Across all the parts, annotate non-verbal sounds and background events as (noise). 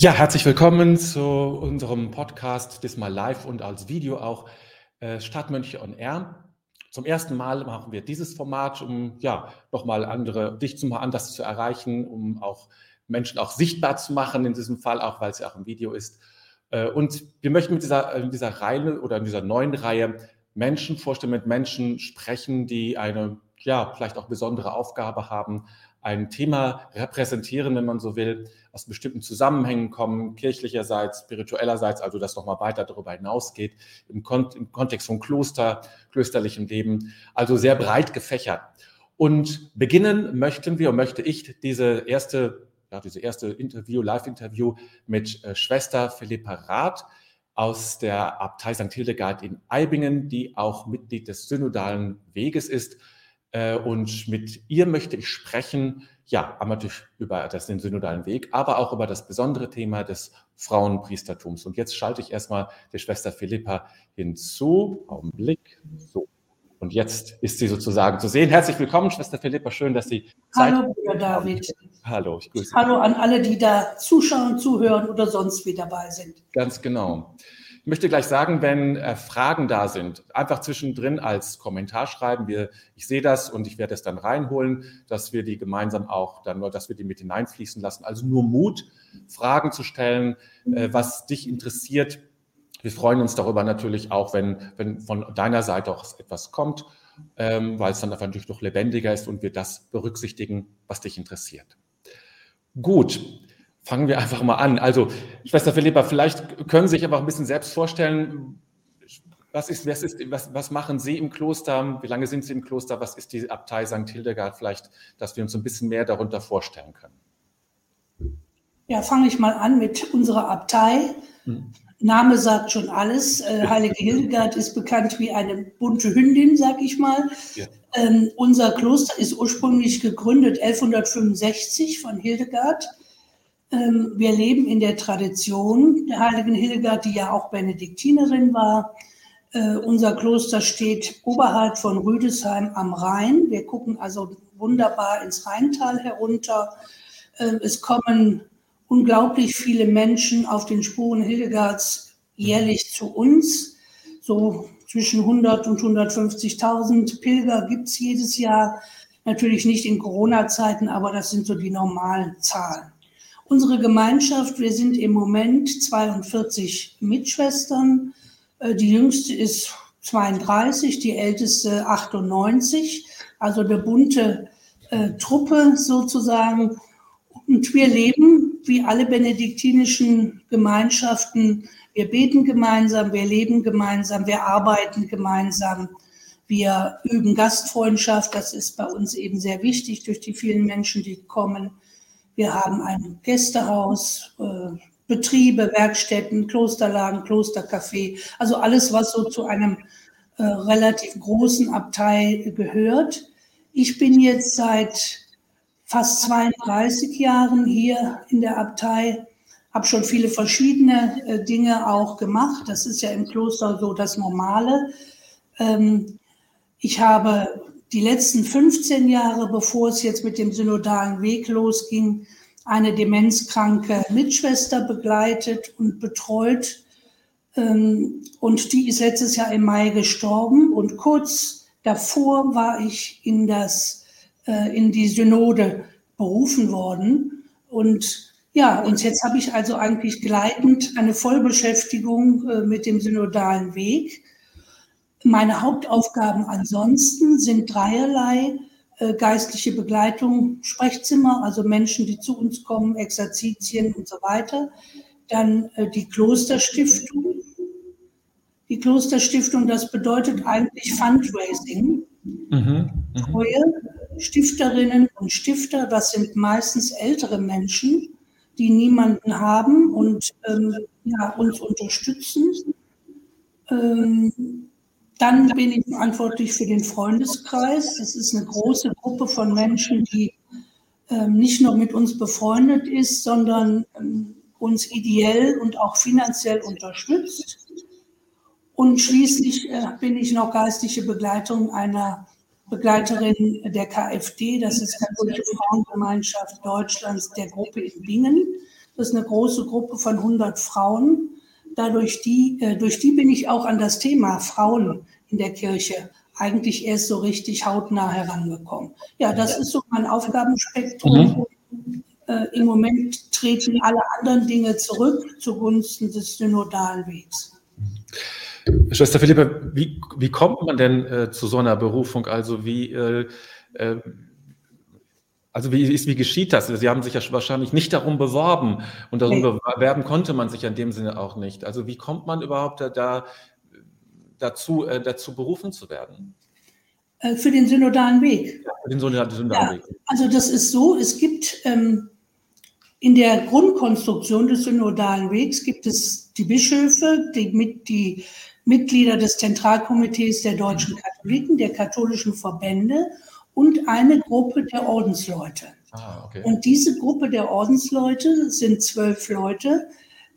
Ja, herzlich willkommen zu unserem Podcast, diesmal live und als Video auch, äh, Stadtmönche on Air. Zum ersten Mal machen wir dieses Format, um ja nochmal andere, dich zum anders zu erreichen, um auch Menschen auch sichtbar zu machen, in diesem Fall auch, weil es ja auch ein Video ist. Äh, und wir möchten mit dieser, dieser Reihe oder in dieser neuen Reihe Menschen vorstellen, mit Menschen sprechen, die eine, ja, vielleicht auch besondere Aufgabe haben, ein Thema repräsentieren, wenn man so will, aus bestimmten Zusammenhängen kommen, kirchlicherseits, spirituellerseits, also das nochmal weiter darüber hinausgeht, im, Kon im Kontext von Kloster, klösterlichem Leben, also sehr breit gefächert. Und beginnen möchten wir möchte ich diese erste, ja, diese erste Interview, Live-Interview mit äh, Schwester Philippa Rath aus der Abtei St. Hildegard in Eibingen, die auch Mitglied des synodalen Weges ist äh, und mit ihr möchte ich sprechen, ja, einmal natürlich über das, den synodalen Weg, aber auch über das besondere Thema des Frauenpriestertums. Und jetzt schalte ich erstmal der Schwester Philippa hinzu. Augenblick. So. Und jetzt ist sie sozusagen zu sehen. Herzlich willkommen, Schwester Philippa. Schön, dass Sie Hallo, Bruder David. Hallo, ich grüße Sie. Hallo an alle, die da zuschauen, zuhören oder sonst wie dabei sind. Ganz genau. Ich möchte gleich sagen, wenn äh, Fragen da sind, einfach zwischendrin als Kommentar schreiben. Wir, ich sehe das und ich werde es dann reinholen, dass wir die gemeinsam auch dann nur, dass wir die mit hineinfließen lassen. Also nur Mut, Fragen zu stellen, äh, was dich interessiert. Wir freuen uns darüber natürlich auch, wenn, wenn von deiner Seite auch etwas kommt, ähm, weil es dann natürlich noch lebendiger ist und wir das berücksichtigen, was dich interessiert. Gut, Fangen wir einfach mal an. Also, Schwester Philippa, vielleicht können Sie sich aber ein bisschen selbst vorstellen, was, ist, was, ist, was, was machen Sie im Kloster? Wie lange sind Sie im Kloster? Was ist die Abtei St. Hildegard? Vielleicht, dass wir uns ein bisschen mehr darunter vorstellen können. Ja, fange ich mal an mit unserer Abtei. Hm. Name sagt schon alles. Äh, Heilige Hildegard ist bekannt wie eine bunte Hündin, sag ich mal. Ja. Ähm, unser Kloster ist ursprünglich gegründet 1165 von Hildegard wir leben in der Tradition der heiligen Hildegard, die ja auch Benediktinerin war. Äh, unser Kloster steht oberhalb von Rüdesheim am Rhein. Wir gucken also wunderbar ins Rheintal herunter. Äh, es kommen unglaublich viele Menschen auf den Spuren Hildegards jährlich zu uns. So zwischen 100 und 150.000 Pilger gibt es jedes Jahr. Natürlich nicht in Corona-Zeiten, aber das sind so die normalen Zahlen. Unsere Gemeinschaft, wir sind im Moment 42 Mitschwestern. Äh, die jüngste ist 32, die älteste 98, also eine bunte äh, Truppe sozusagen. Und wir leben wie alle benediktinischen Gemeinschaften. Wir beten gemeinsam, wir leben gemeinsam, wir arbeiten gemeinsam. Wir üben Gastfreundschaft, das ist bei uns eben sehr wichtig durch die vielen Menschen, die kommen. Wir haben ein Gästehaus, äh, Betriebe, Werkstätten, Klosterlagen, Klostercafé, also alles, was so zu einem äh, relativ großen Abtei gehört. Ich bin jetzt seit fast 32 Jahren hier in der Abtei, habe schon viele verschiedene äh, Dinge auch gemacht. Das ist ja im Kloster so das Normale. Ähm, ich habe die letzten 15 Jahre, bevor es jetzt mit dem synodalen Weg losging, eine demenzkranke Mitschwester begleitet und betreut. Ähm, und die ist letztes Jahr im Mai gestorben. Und kurz davor war ich in, das, äh, in die Synode berufen worden. Und ja, und jetzt habe ich also eigentlich gleitend eine Vollbeschäftigung äh, mit dem synodalen Weg. Meine Hauptaufgaben ansonsten sind dreierlei. Äh, geistliche Begleitung, Sprechzimmer, also Menschen, die zu uns kommen, Exerzitien und so weiter. Dann äh, die Klosterstiftung. Die Klosterstiftung, das bedeutet eigentlich Fundraising. Mhm, mh. Treue Stifterinnen und Stifter, das sind meistens ältere Menschen, die niemanden haben und ähm, ja, uns unterstützen. Ähm, dann bin ich verantwortlich für den Freundeskreis. Das ist eine große Gruppe von Menschen, die ähm, nicht nur mit uns befreundet ist, sondern ähm, uns ideell und auch finanziell unterstützt. Und schließlich äh, bin ich noch geistliche Begleitung einer Begleiterin der KfD, das ist Katholische Frauengemeinschaft Deutschlands, der Gruppe in Bingen. Das ist eine große Gruppe von 100 Frauen. Dadurch die, äh, durch die bin ich auch an das Thema Frauen in der Kirche eigentlich erst so richtig hautnah herangekommen. Ja, das ist so mein Aufgabenspektrum. Mhm. Äh, Im Moment treten alle anderen Dinge zurück zugunsten des synodalen Wegs. Schwester Philippa, wie, wie kommt man denn äh, zu so einer Berufung? Also wie, äh, äh, also wie, ist, wie geschieht das? Sie haben sich ja wahrscheinlich nicht darum beworben und darum bewerben konnte man sich in dem Sinne auch nicht. Also wie kommt man überhaupt da, dazu, äh, dazu berufen zu werden? Äh, für den synodalen Weg. Ja, für den synodalen ja, Weg. Also das ist so, es gibt ähm, in der Grundkonstruktion des synodalen Wegs gibt es die Bischöfe, die, mit, die Mitglieder des Zentralkomitees der deutschen Katholiken, der katholischen Verbände und eine Gruppe der Ordensleute. Ah, okay. Und diese Gruppe der Ordensleute sind zwölf Leute,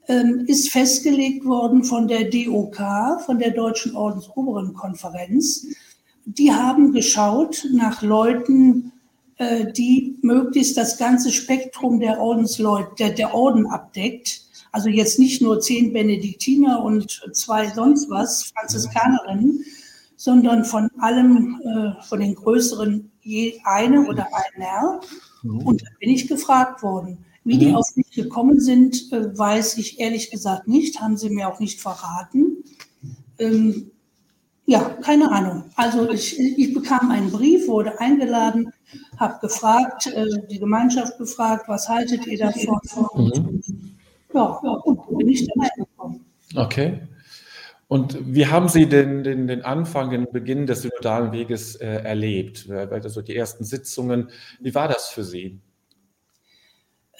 ähm, ist festgelegt worden von der DOK, von der Deutschen Ordensoberen Konferenz. Die haben geschaut nach Leuten, äh, die möglichst das ganze Spektrum der Ordensleute, der, der Orden abdeckt. Also jetzt nicht nur zehn Benediktiner und zwei sonst was, Franziskanerinnen, sondern von allem, äh, von den größeren je eine oder einer. Mhm. Und da bin ich gefragt worden. Wie die mhm. auf mich gekommen sind, äh, weiß ich ehrlich gesagt nicht, haben sie mir auch nicht verraten. Ähm, ja, keine Ahnung. Also ich, ich, bekam einen Brief, wurde eingeladen, habe gefragt, äh, die Gemeinschaft gefragt, was haltet ihr davon? Mhm. Ja, ja, gut, bin ich dabei gekommen. Okay. Und wie haben Sie den, den, den Anfang, den Beginn des synodalen Weges äh, erlebt? Also die ersten Sitzungen, wie war das für Sie?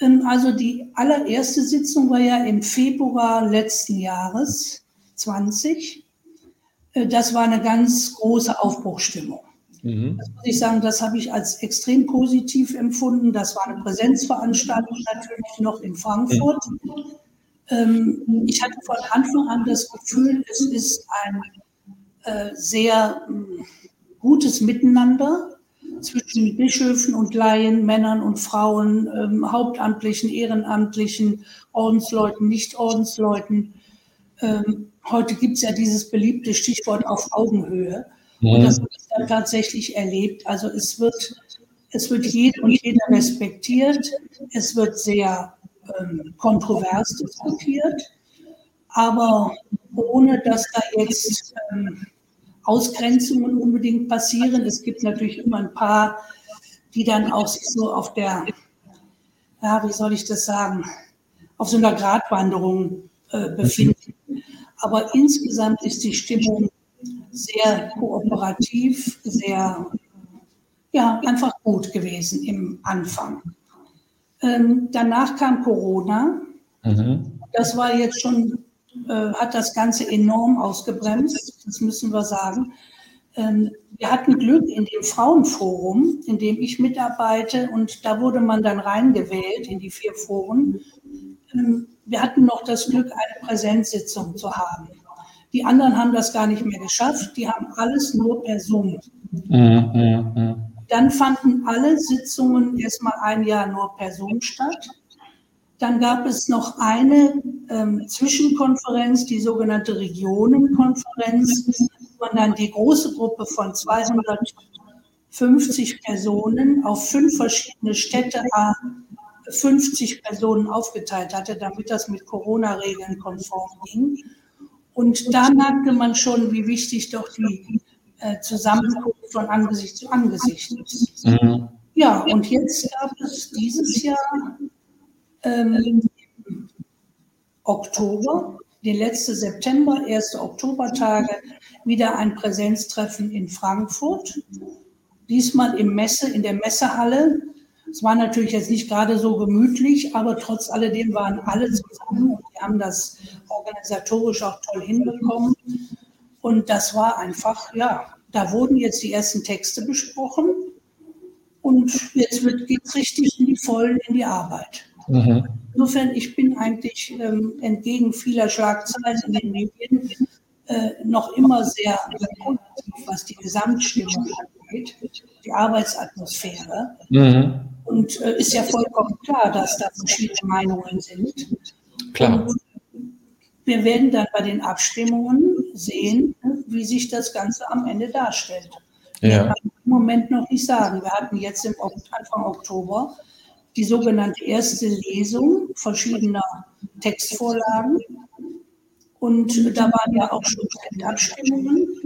Ähm, also die allererste Sitzung war ja im Februar letzten Jahres 20. Äh, das war eine ganz große Aufbruchstimmung. Mhm. Das muss ich sagen, das habe ich als extrem positiv empfunden. Das war eine Präsenzveranstaltung natürlich noch in Frankfurt. Mhm. Ich hatte von Anfang an das Gefühl, es ist ein äh, sehr hm, gutes Miteinander zwischen Bischöfen und Laien, Männern und Frauen, ähm, Hauptamtlichen, Ehrenamtlichen, Ordensleuten, Nicht-Ordensleuten. Ähm, heute gibt es ja dieses beliebte Stichwort auf Augenhöhe. Mhm. Und das habe ich dann tatsächlich erlebt. Also es wird, es wird jede und jeder respektiert. Es wird sehr ähm, kontrovers diskutiert. Aber ohne dass da jetzt ähm, Ausgrenzungen unbedingt passieren. Es gibt natürlich immer ein paar, die dann auch sich so auf der, ja, wie soll ich das sagen, auf so einer Gratwanderung äh, befinden. Aber insgesamt ist die Stimmung sehr kooperativ, sehr, ja, einfach gut gewesen im Anfang. Ähm, danach kam Corona. Mhm. Das war jetzt schon äh, hat das Ganze enorm ausgebremst, das müssen wir sagen. Ähm, wir hatten Glück in dem Frauenforum, in dem ich mitarbeite, und da wurde man dann reingewählt in die vier Foren. Ähm, wir hatten noch das Glück, eine Präsenzsitzung zu haben. Die anderen haben das gar nicht mehr geschafft, die haben alles nur per Zoom. Mhm, dann fanden alle Sitzungen erstmal ein Jahr nur per Zoom statt. Dann gab es noch eine ähm, Zwischenkonferenz, die sogenannte Regionenkonferenz, wo man dann die große Gruppe von 250 Personen auf fünf verschiedene Städte 50 Personen aufgeteilt hatte, damit das mit Corona-Regeln konform ging. Und da merkte man schon, wie wichtig doch die äh, Zusammenkunft von Angesicht zu Angesicht ist. Mhm. Ja, und jetzt gab es dieses Jahr ähm, Oktober, die letzte September, erste Oktobertage, wieder ein Präsenztreffen in Frankfurt. Diesmal im Messe, in der Messehalle. Es war natürlich jetzt nicht gerade so gemütlich, aber trotz alledem waren alle zusammen und wir haben das organisatorisch auch toll hinbekommen. Und das war einfach, ja, da wurden jetzt die ersten Texte besprochen und jetzt geht es richtig in die Vollen in die Arbeit. Mhm. Insofern, ich bin eigentlich ähm, entgegen vieler Schlagzeilen in den Medien äh, noch immer sehr positiv, was die Gesamtstimmung angeht, die Arbeitsatmosphäre. Mhm. Und äh, ist ja vollkommen klar, dass da verschiedene Meinungen sind. Klar. Und wir werden dann bei den Abstimmungen sehen, wie sich das Ganze am Ende darstellt. Ja. kann ich im Moment noch nicht sagen. Wir hatten jetzt im Anfang Oktober die sogenannte erste Lesung verschiedener Textvorlagen. Und da waren ja auch schon Abstimmungen.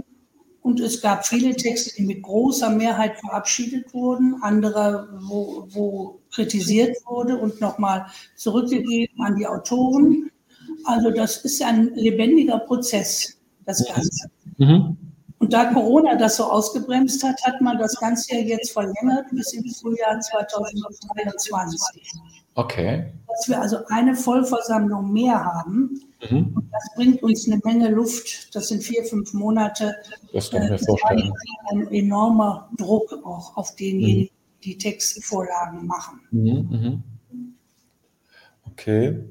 Und es gab viele Texte, die mit großer Mehrheit verabschiedet wurden, andere, wo, wo kritisiert wurde und nochmal zurückgegeben an die Autoren. Also das ist ein lebendiger Prozess, das Ganze. Mhm. Und da Corona das so ausgebremst hat, hat man das Ganze ja jetzt verlängert bis ins Frühjahr 2023. Okay. Dass wir also eine Vollversammlung mehr haben. Mhm. Und das bringt uns eine Menge Luft. Das sind vier, fünf Monate. Das kann ich mir äh, vorstellen. Ein enormer Druck auch auf denjenigen, mhm. die Textvorlagen machen. Mhm. Mhm. Okay.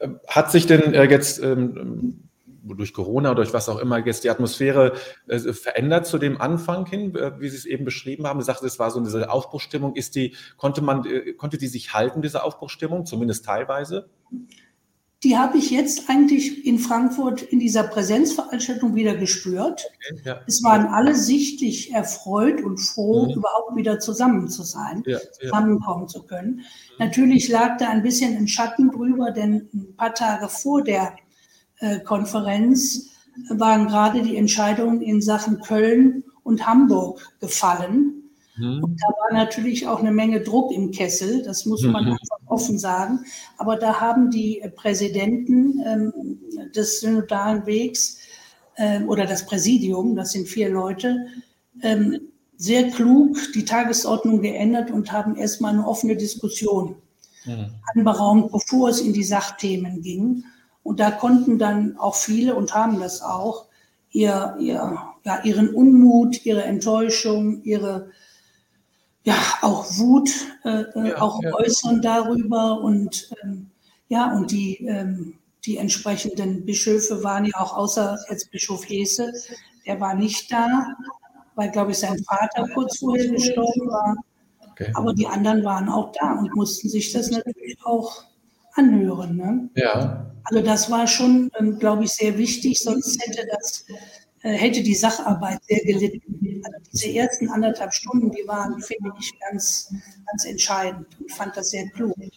Ähm, hat sich denn äh, jetzt ähm, durch Corona oder durch was auch immer jetzt die Atmosphäre äh, verändert zu dem Anfang hin, äh, wie Sie es eben beschrieben haben? Sie sagten, es war so eine Aufbruchstimmung. Ist die, konnte man, konnte die sich halten, diese Aufbruchstimmung, zumindest teilweise? Die habe ich jetzt eigentlich in Frankfurt in dieser Präsenzveranstaltung wieder gespürt. Okay, ja. Es waren alle sichtlich erfreut und froh, mhm. überhaupt wieder zusammen zu sein, ja, zusammenkommen ja. zu können. Mhm. Natürlich lag da ein bisschen ein Schatten drüber, denn ein paar Tage vor der äh, Konferenz waren gerade die Entscheidungen in Sachen Köln und Hamburg gefallen. Mhm. Und da war natürlich auch eine Menge Druck im Kessel, das muss man mhm. einfach offen sagen. Aber da haben die Präsidenten ähm, des synodalen Wegs ähm, oder das Präsidium, das sind vier Leute, ähm, sehr klug die Tagesordnung geändert und haben erstmal eine offene Diskussion mhm. anberaumt, bevor es in die Sachthemen ging. Und da konnten dann auch viele und haben das auch, ihr, ihr, ja, ihren Unmut, ihre Enttäuschung, ihre ja, auch Wut äh, äh, ja, auch ja. äußern darüber und ähm, ja, und die, ähm, die entsprechenden Bischöfe waren ja auch außer jetzt Bischof Hese, der war nicht da, weil, glaube ich, sein Vater kurz vorher gestorben war. Okay. Aber die anderen waren auch da und mussten sich das natürlich auch anhören. Ne? Ja. Also das war schon, ähm, glaube ich, sehr wichtig, sonst hätte das hätte die Sacharbeit sehr gelitten. Also diese ersten anderthalb Stunden, die waren, finde ich, ganz, ganz entscheidend und fand das sehr klug, dass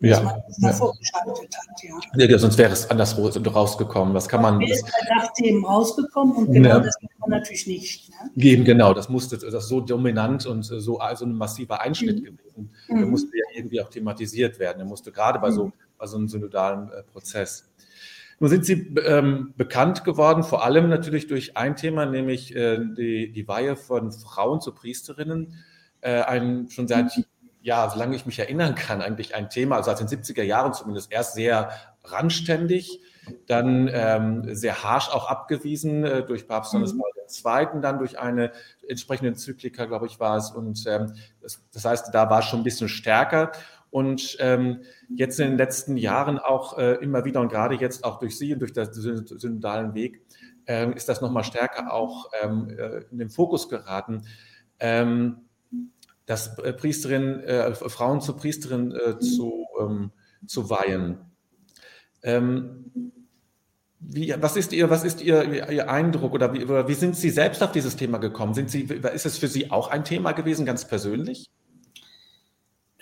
ja, man das ja. vorgeschaltet hat. Ja. ja. sonst wäre es anders rausgekommen. Was kann man? Wäre es bei Sachthemen rausgekommen und genau das kann man natürlich nicht. Ne? Eben genau, das musste, das ist so dominant und so also ein massiver Einschnitt mhm. gewesen. Der mhm. musste ja irgendwie auch thematisiert werden. Der musste gerade bei so, mhm. bei so einem synodalen äh, Prozess. Nun sind Sie ähm, bekannt geworden, vor allem natürlich durch ein Thema, nämlich äh, die, die Weihe von Frauen zu Priesterinnen. Äh, ein schon seit, ja, solange ich mich erinnern kann, eigentlich ein Thema, also seit den 70er Jahren zumindest, erst sehr randständig, dann ähm, sehr harsch auch abgewiesen äh, durch Papst Johannes mhm. Paul II., dann durch eine entsprechende Enzyklika, glaube ich, war es. Und ähm, das, das heißt, da war es schon ein bisschen stärker und ähm, jetzt in den letzten Jahren auch äh, immer wieder und gerade jetzt auch durch Sie und durch den synodalen Weg äh, ist das nochmal stärker auch ähm, äh, in den Fokus geraten, ähm, dass äh, Priesterinnen, äh, Frauen zu Priesterinnen äh, zu, ähm, zu weihen. Ähm, wie, was ist, Ihr, was ist Ihr, Ihr Eindruck oder wie, wie sind Sie selbst auf dieses Thema gekommen? Sind Sie, ist es für Sie auch ein Thema gewesen, ganz persönlich?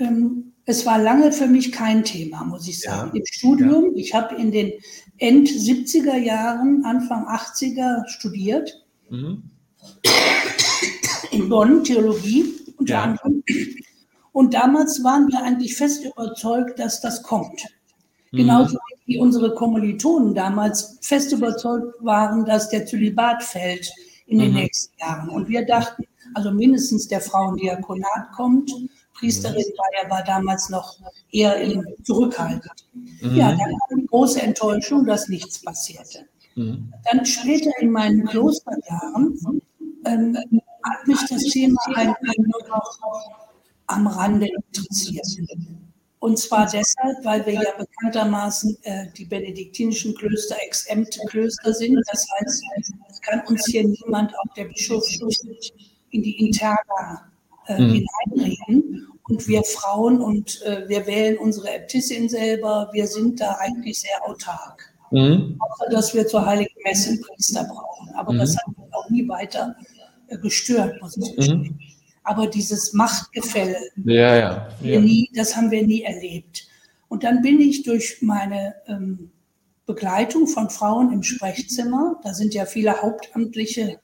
Ähm, es war lange für mich kein Thema, muss ich sagen. Ja. Im Studium, ja. ich habe in den End 70er Jahren, Anfang 80er studiert. Mhm. In Bonn, Theologie unter ja. anderem. Und damals waren wir eigentlich fest überzeugt, dass das kommt. Mhm. Genauso wie unsere Kommilitonen damals fest überzeugt waren, dass der Zölibat fällt in den mhm. nächsten Jahren. Und wir dachten, also mindestens der Frauendiakonat kommt Priesterin war, er war damals noch eher zurückhaltend. Mhm. Ja, dann die große Enttäuschung, dass nichts passierte. Mhm. Dann später in meinen Klosterjahren ähm, hat mich das Thema einfach nur noch am Rande interessiert. Und zwar deshalb, weil wir ja bekanntermaßen äh, die benediktinischen Klöster exempte Klöster sind. Das heißt, es kann uns hier niemand, auch der Bischof, in die Interna äh, mhm. hineinreden. Und wir Frauen und äh, wir wählen unsere Äbtissin selber, wir sind da eigentlich sehr autark. Mhm. Außer, dass wir zur Heiligen Messe einen Priester brauchen. Aber mhm. das hat mich auch nie weiter äh, gestört, muss ich gestehen. Mhm. Aber dieses Machtgefälle, ja, ja, ja. Nie, das haben wir nie erlebt. Und dann bin ich durch meine ähm, Begleitung von Frauen im Sprechzimmer, da sind ja viele hauptamtliche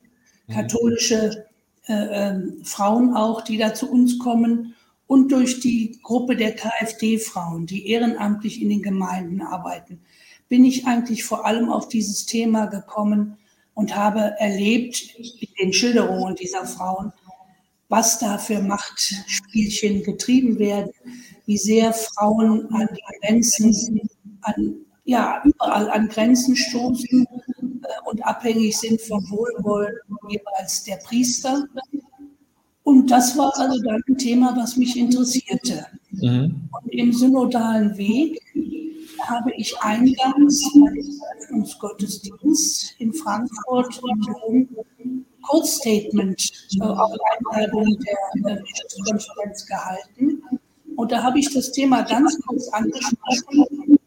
mhm. katholische äh, äh, Frauen auch, die da zu uns kommen, und durch die Gruppe der KfD-Frauen, die ehrenamtlich in den Gemeinden arbeiten, bin ich eigentlich vor allem auf dieses Thema gekommen und habe erlebt in den Schilderungen dieser Frauen, was da für Machtspielchen getrieben werden, wie sehr Frauen an die Grenzen, an, ja, überall an Grenzen stoßen und abhängig sind vom Wohlwollen jeweils der Priester. Und das war also dann ein Thema, was mich interessierte. Mhm. Und im synodalen Weg habe ich eingangs bei dem Öffnungsgottesdienst in Frankfurt und Kurzstatement äh, auf Einladung der äh, Bischofskonferenz gehalten. Und da habe ich das Thema ganz kurz angesprochen,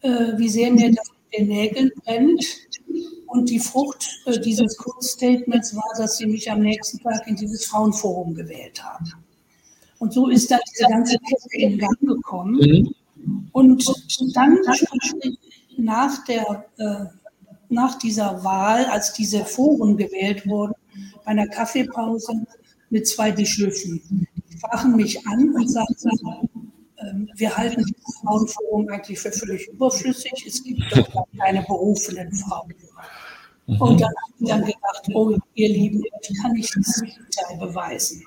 äh, wie sehr mir das mit den Nägeln brennt. Und die Frucht äh, dieses Kurzstatements war, dass sie mich am nächsten Tag in dieses Frauenforum gewählt haben. Und so ist dann diese ganze Kette in Gang gekommen. Mhm. Und dann nach der äh, nach dieser Wahl, als diese Foren gewählt wurden, bei einer Kaffeepause mit zwei Bischöfen. Die sprachen mich an und sagten, ähm, wir halten das Frauenforum eigentlich für völlig überflüssig. Es gibt doch keine berufenen Frauen. Mhm. Und dann habe ich dann gedacht, oh, ihr Lieben, ich kann nicht das Gegenteil beweisen.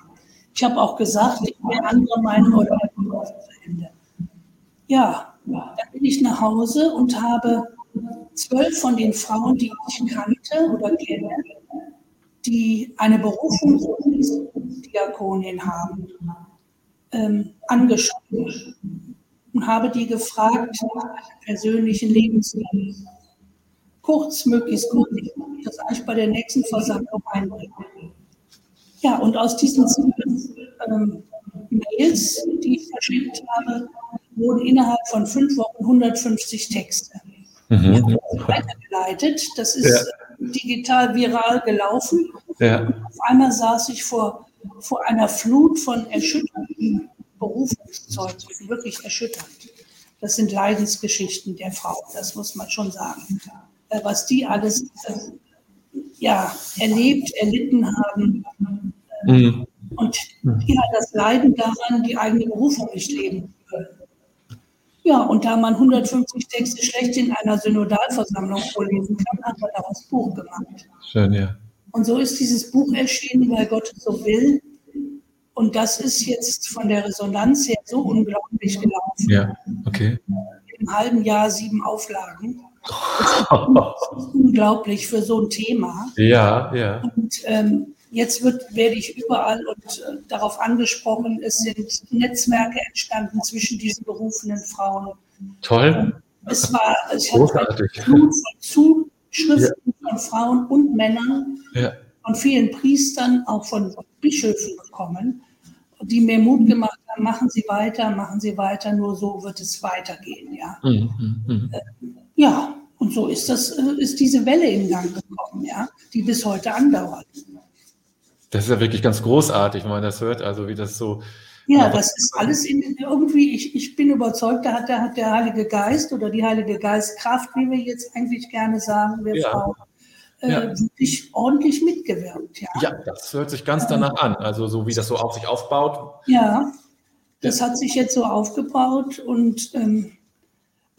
Ich habe auch gesagt, ich bin andere Meinung oder Ende. Ja, dann bin ich nach Hause und habe zwölf von den Frauen, die ich kannte oder kenne, die eine Berufung als Diakonin haben, ähm, angeschaut und habe die gefragt nach persönlichen Lebensweg. Kurz, möglichst kurz, ich das eigentlich bei der nächsten Versammlung einbringen. Ja, und aus diesen ähm, Mails, die ich verschickt habe, wurden innerhalb von fünf Wochen 150 Texte mhm. weitergeleitet. Das ist ja. digital viral gelaufen. Ja. Auf einmal saß ich vor, vor einer Flut von erschütternden Berufungszeugnissen, wirklich erschütternd. Das sind Leidensgeschichten der Frau, das muss man schon sagen. Äh, was die alles ja, erlebt, erlitten haben. Mhm. Und ja, das Leiden daran, die eigene Berufung nicht leben ja, und da man 150 Texte schlecht in einer Synodalversammlung vorlesen kann, hat man daraus Buch gemacht. Schön, ja. Und so ist dieses Buch erschienen, weil Gott es so will. Und das ist jetzt von der Resonanz her so unglaublich gelaufen. Ja, okay. Im halben Jahr sieben Auflagen. Das ist unglaublich für so ein Thema. Ja, ja. Und ähm, Jetzt wird, werde ich überall und äh, darauf angesprochen, es sind Netzwerke entstanden zwischen diesen berufenen Frauen. Toll. Es war, ich hatte eine Zuschriften ja. von Frauen und Männern, ja. von vielen Priestern, auch von Bischöfen bekommen, die mir Mut gemacht haben, machen Sie weiter, machen Sie weiter, nur so wird es weitergehen. Ja, mhm. Äh, ja und so ist, das, äh, ist diese Welle in Gang gekommen, ja, die bis heute andauert. Das ist ja wirklich ganz großartig, wenn man das hört, also wie das so. Ja, das ist alles in, irgendwie, ich, ich bin überzeugt, da hat der, hat der Heilige Geist oder die Heilige Geistkraft, wie wir jetzt eigentlich gerne sagen, wir ja. Frauen, äh, ja. wirklich ordentlich mitgewirkt. Ja. ja, das hört sich ganz danach an, also so wie das so auf sich aufbaut. Ja, das hat sich jetzt so aufgebaut und ähm,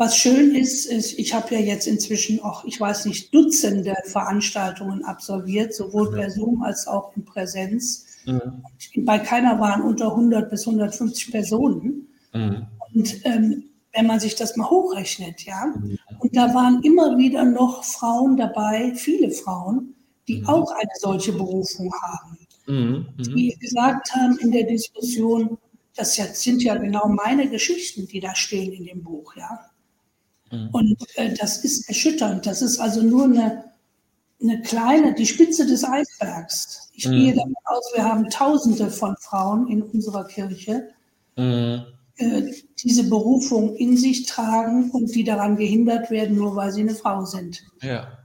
was schön ist, ist, ich habe ja jetzt inzwischen auch, ich weiß nicht, Dutzende Veranstaltungen absolviert, sowohl per Zoom als auch in Präsenz. Mhm. Bei keiner waren unter 100 bis 150 Personen. Mhm. Und ähm, wenn man sich das mal hochrechnet, ja, mhm. und da waren immer wieder noch Frauen dabei, viele Frauen, die mhm. auch eine solche Berufung haben, mhm. Mhm. die gesagt haben in der Diskussion, das sind ja genau meine Geschichten, die da stehen in dem Buch, ja. Mhm. Und äh, das ist erschütternd. Das ist also nur eine, eine kleine, die Spitze des Eisbergs. Ich mhm. gehe davon aus, wir haben Tausende von Frauen in unserer Kirche, mhm. äh, diese Berufung in sich tragen und die daran gehindert werden, nur weil sie eine Frau sind. Ja.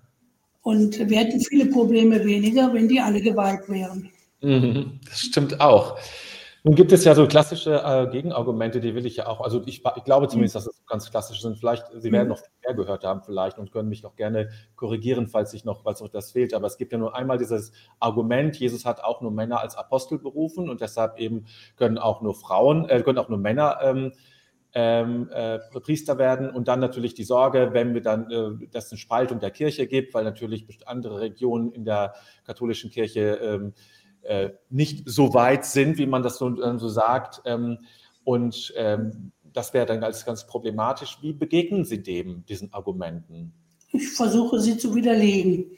Und wir hätten viele Probleme weniger, wenn die alle geweiht wären. Mhm, das stimmt auch. Nun gibt es ja so klassische äh, Gegenargumente, die will ich ja auch, also ich, ich glaube zumindest, dass es ganz klassisch sind. Vielleicht, Sie werden mhm. noch mehr gehört haben vielleicht und können mich auch gerne korrigieren, falls ich noch, falls noch das fehlt. Aber es gibt ja nur einmal dieses Argument, Jesus hat auch nur Männer als Apostel berufen und deshalb eben können auch nur Frauen, äh, können auch nur Männer ähm, ähm, äh, Priester werden und dann natürlich die Sorge, wenn wir dann, äh, dass es eine Spaltung der Kirche gibt, weil natürlich andere Regionen in der katholischen Kirche ähm, äh, nicht so weit sind, wie man das so, so sagt. Ähm, und ähm, das wäre dann ganz, ganz problematisch. Wie begegnen Sie dem, diesen Argumenten? Ich versuche sie zu widerlegen.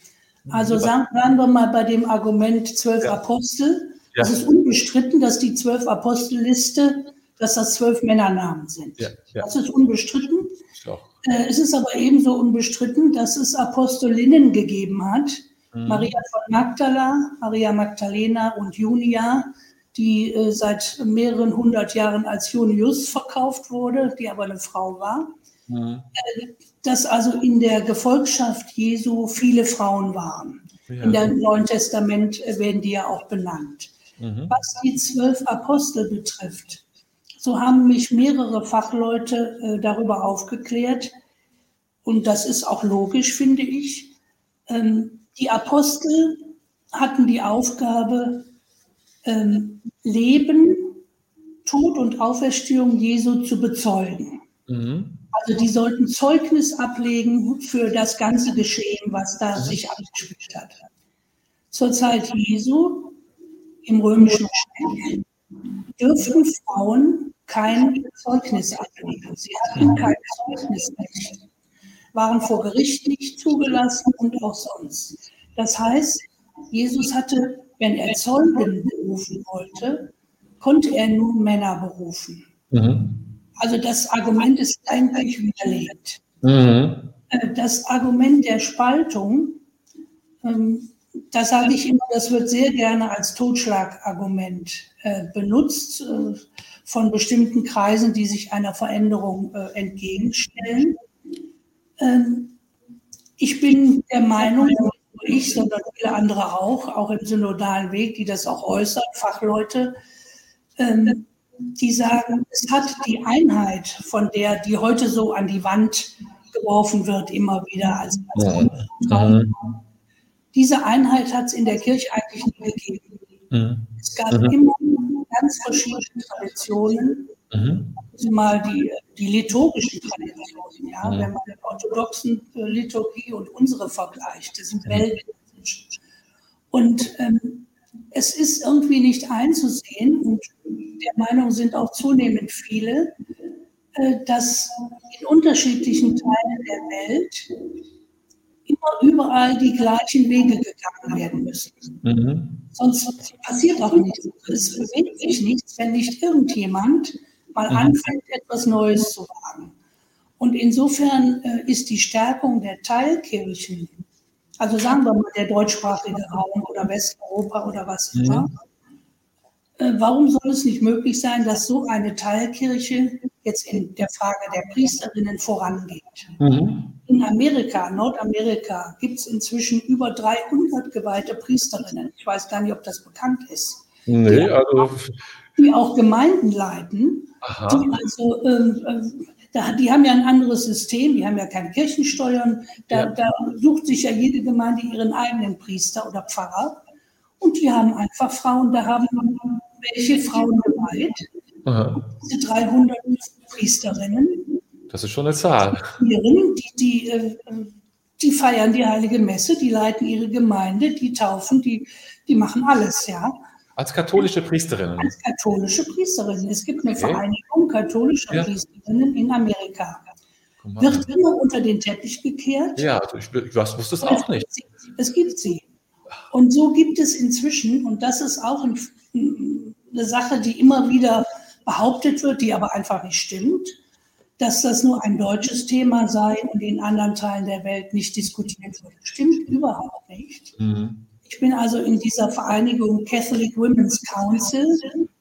Also sagen, sagen wir mal bei dem Argument zwölf ja. Apostel. Ja. Es ist unbestritten, dass die zwölf Apostelliste, dass das zwölf Männernamen sind. Ja. Das ist unbestritten. Äh, es ist aber ebenso unbestritten, dass es Apostolinnen gegeben hat, Mhm. Maria von Magdala, Maria Magdalena und Junia, die äh, seit mehreren hundert Jahren als Junius verkauft wurde, die aber eine Frau war. Mhm. Äh, dass also in der Gefolgschaft Jesu viele Frauen waren. Ja. In dem Neuen Testament äh, werden die ja auch benannt. Mhm. Was die zwölf Apostel betrifft, so haben mich mehrere Fachleute äh, darüber aufgeklärt. Und das ist auch logisch, finde ich. Ähm, die Apostel hatten die Aufgabe, ähm, Leben, Tod und Auferstehung Jesu zu bezeugen. Mhm. Also die sollten Zeugnis ablegen für das ganze Geschehen, was da mhm. sich abgespielt hat. Zur Zeit Jesu im römischen Reich dürften Frauen kein Zeugnis ablegen. Sie hatten kein Zeugnisrecht waren vor Gericht nicht zugelassen und auch sonst. Das heißt, Jesus hatte, wenn er Zeugen berufen wollte, konnte er nur Männer berufen. Mhm. Also das Argument ist eigentlich widerlegt. Mhm. Äh, das Argument der Spaltung, ähm, da sage ich immer, das wird sehr gerne als Totschlagargument äh, benutzt äh, von bestimmten Kreisen, die sich einer Veränderung entgegenstellen. Ähm, ich bin der Meinung, nicht nur ich, sondern viele andere auch, auch im synodalen Weg, die das auch äußern, Fachleute, ähm, die sagen, es hat die Einheit, von der, die heute so an die Wand geworfen wird, immer wieder als, als mhm. Diese Einheit hat es in der Kirche eigentlich nie gegeben. Mhm. Es gab mhm. immer ganz verschiedene Traditionen. Mhm mal die, die liturgischen Traditionen, ja, ja. wenn man den orthodoxen äh, Liturgie und unsere vergleicht, das sind ja. Welten. Und ähm, es ist irgendwie nicht einzusehen, und der Meinung sind auch zunehmend viele, äh, dass in unterschiedlichen Teilen der Welt immer überall die gleichen Wege gegangen werden müssen. Mhm. Sonst passiert auch nichts. Es bewegt sich nichts, wenn nicht irgendjemand mal mhm. anfängt, etwas Neues zu wagen. Und insofern äh, ist die Stärkung der Teilkirchen, also sagen wir mal der deutschsprachige Raum oder Westeuropa oder was mhm. immer, äh, warum soll es nicht möglich sein, dass so eine Teilkirche jetzt in der Frage der Priesterinnen vorangeht? Mhm. In Amerika, Nordamerika, gibt es inzwischen über 300 geweihte Priesterinnen. Ich weiß gar nicht, ob das bekannt ist. Nee, also die auch Gemeinden leiten, Aha. die also ähm, äh, da, die haben ja ein anderes System, die haben ja keine Kirchensteuern, da, ja. da, sucht sich ja jede Gemeinde ihren eigenen Priester oder Pfarrer und die haben einfach Frauen, da haben welche Frauen geweiht, diese 300 Priesterinnen. Das ist schon eine Zahl. Die, die, äh, die feiern die heilige Messe, die leiten ihre Gemeinde, die taufen, die, die machen alles, ja. Als katholische Priesterinnen? Als katholische Priesterinnen. Es gibt eine okay. Vereinigung katholischer ja. Priesterinnen in Amerika. Wird immer unter den Teppich gekehrt. Ja, also ich, ich wusste es auch nicht. Es gibt sie. Und so gibt es inzwischen, und das ist auch ein, eine Sache, die immer wieder behauptet wird, die aber einfach nicht stimmt, dass das nur ein deutsches Thema sei und in anderen Teilen der Welt nicht diskutiert wird. Stimmt überhaupt nicht. Mhm. Ich bin also in dieser Vereinigung Catholic Women's Council.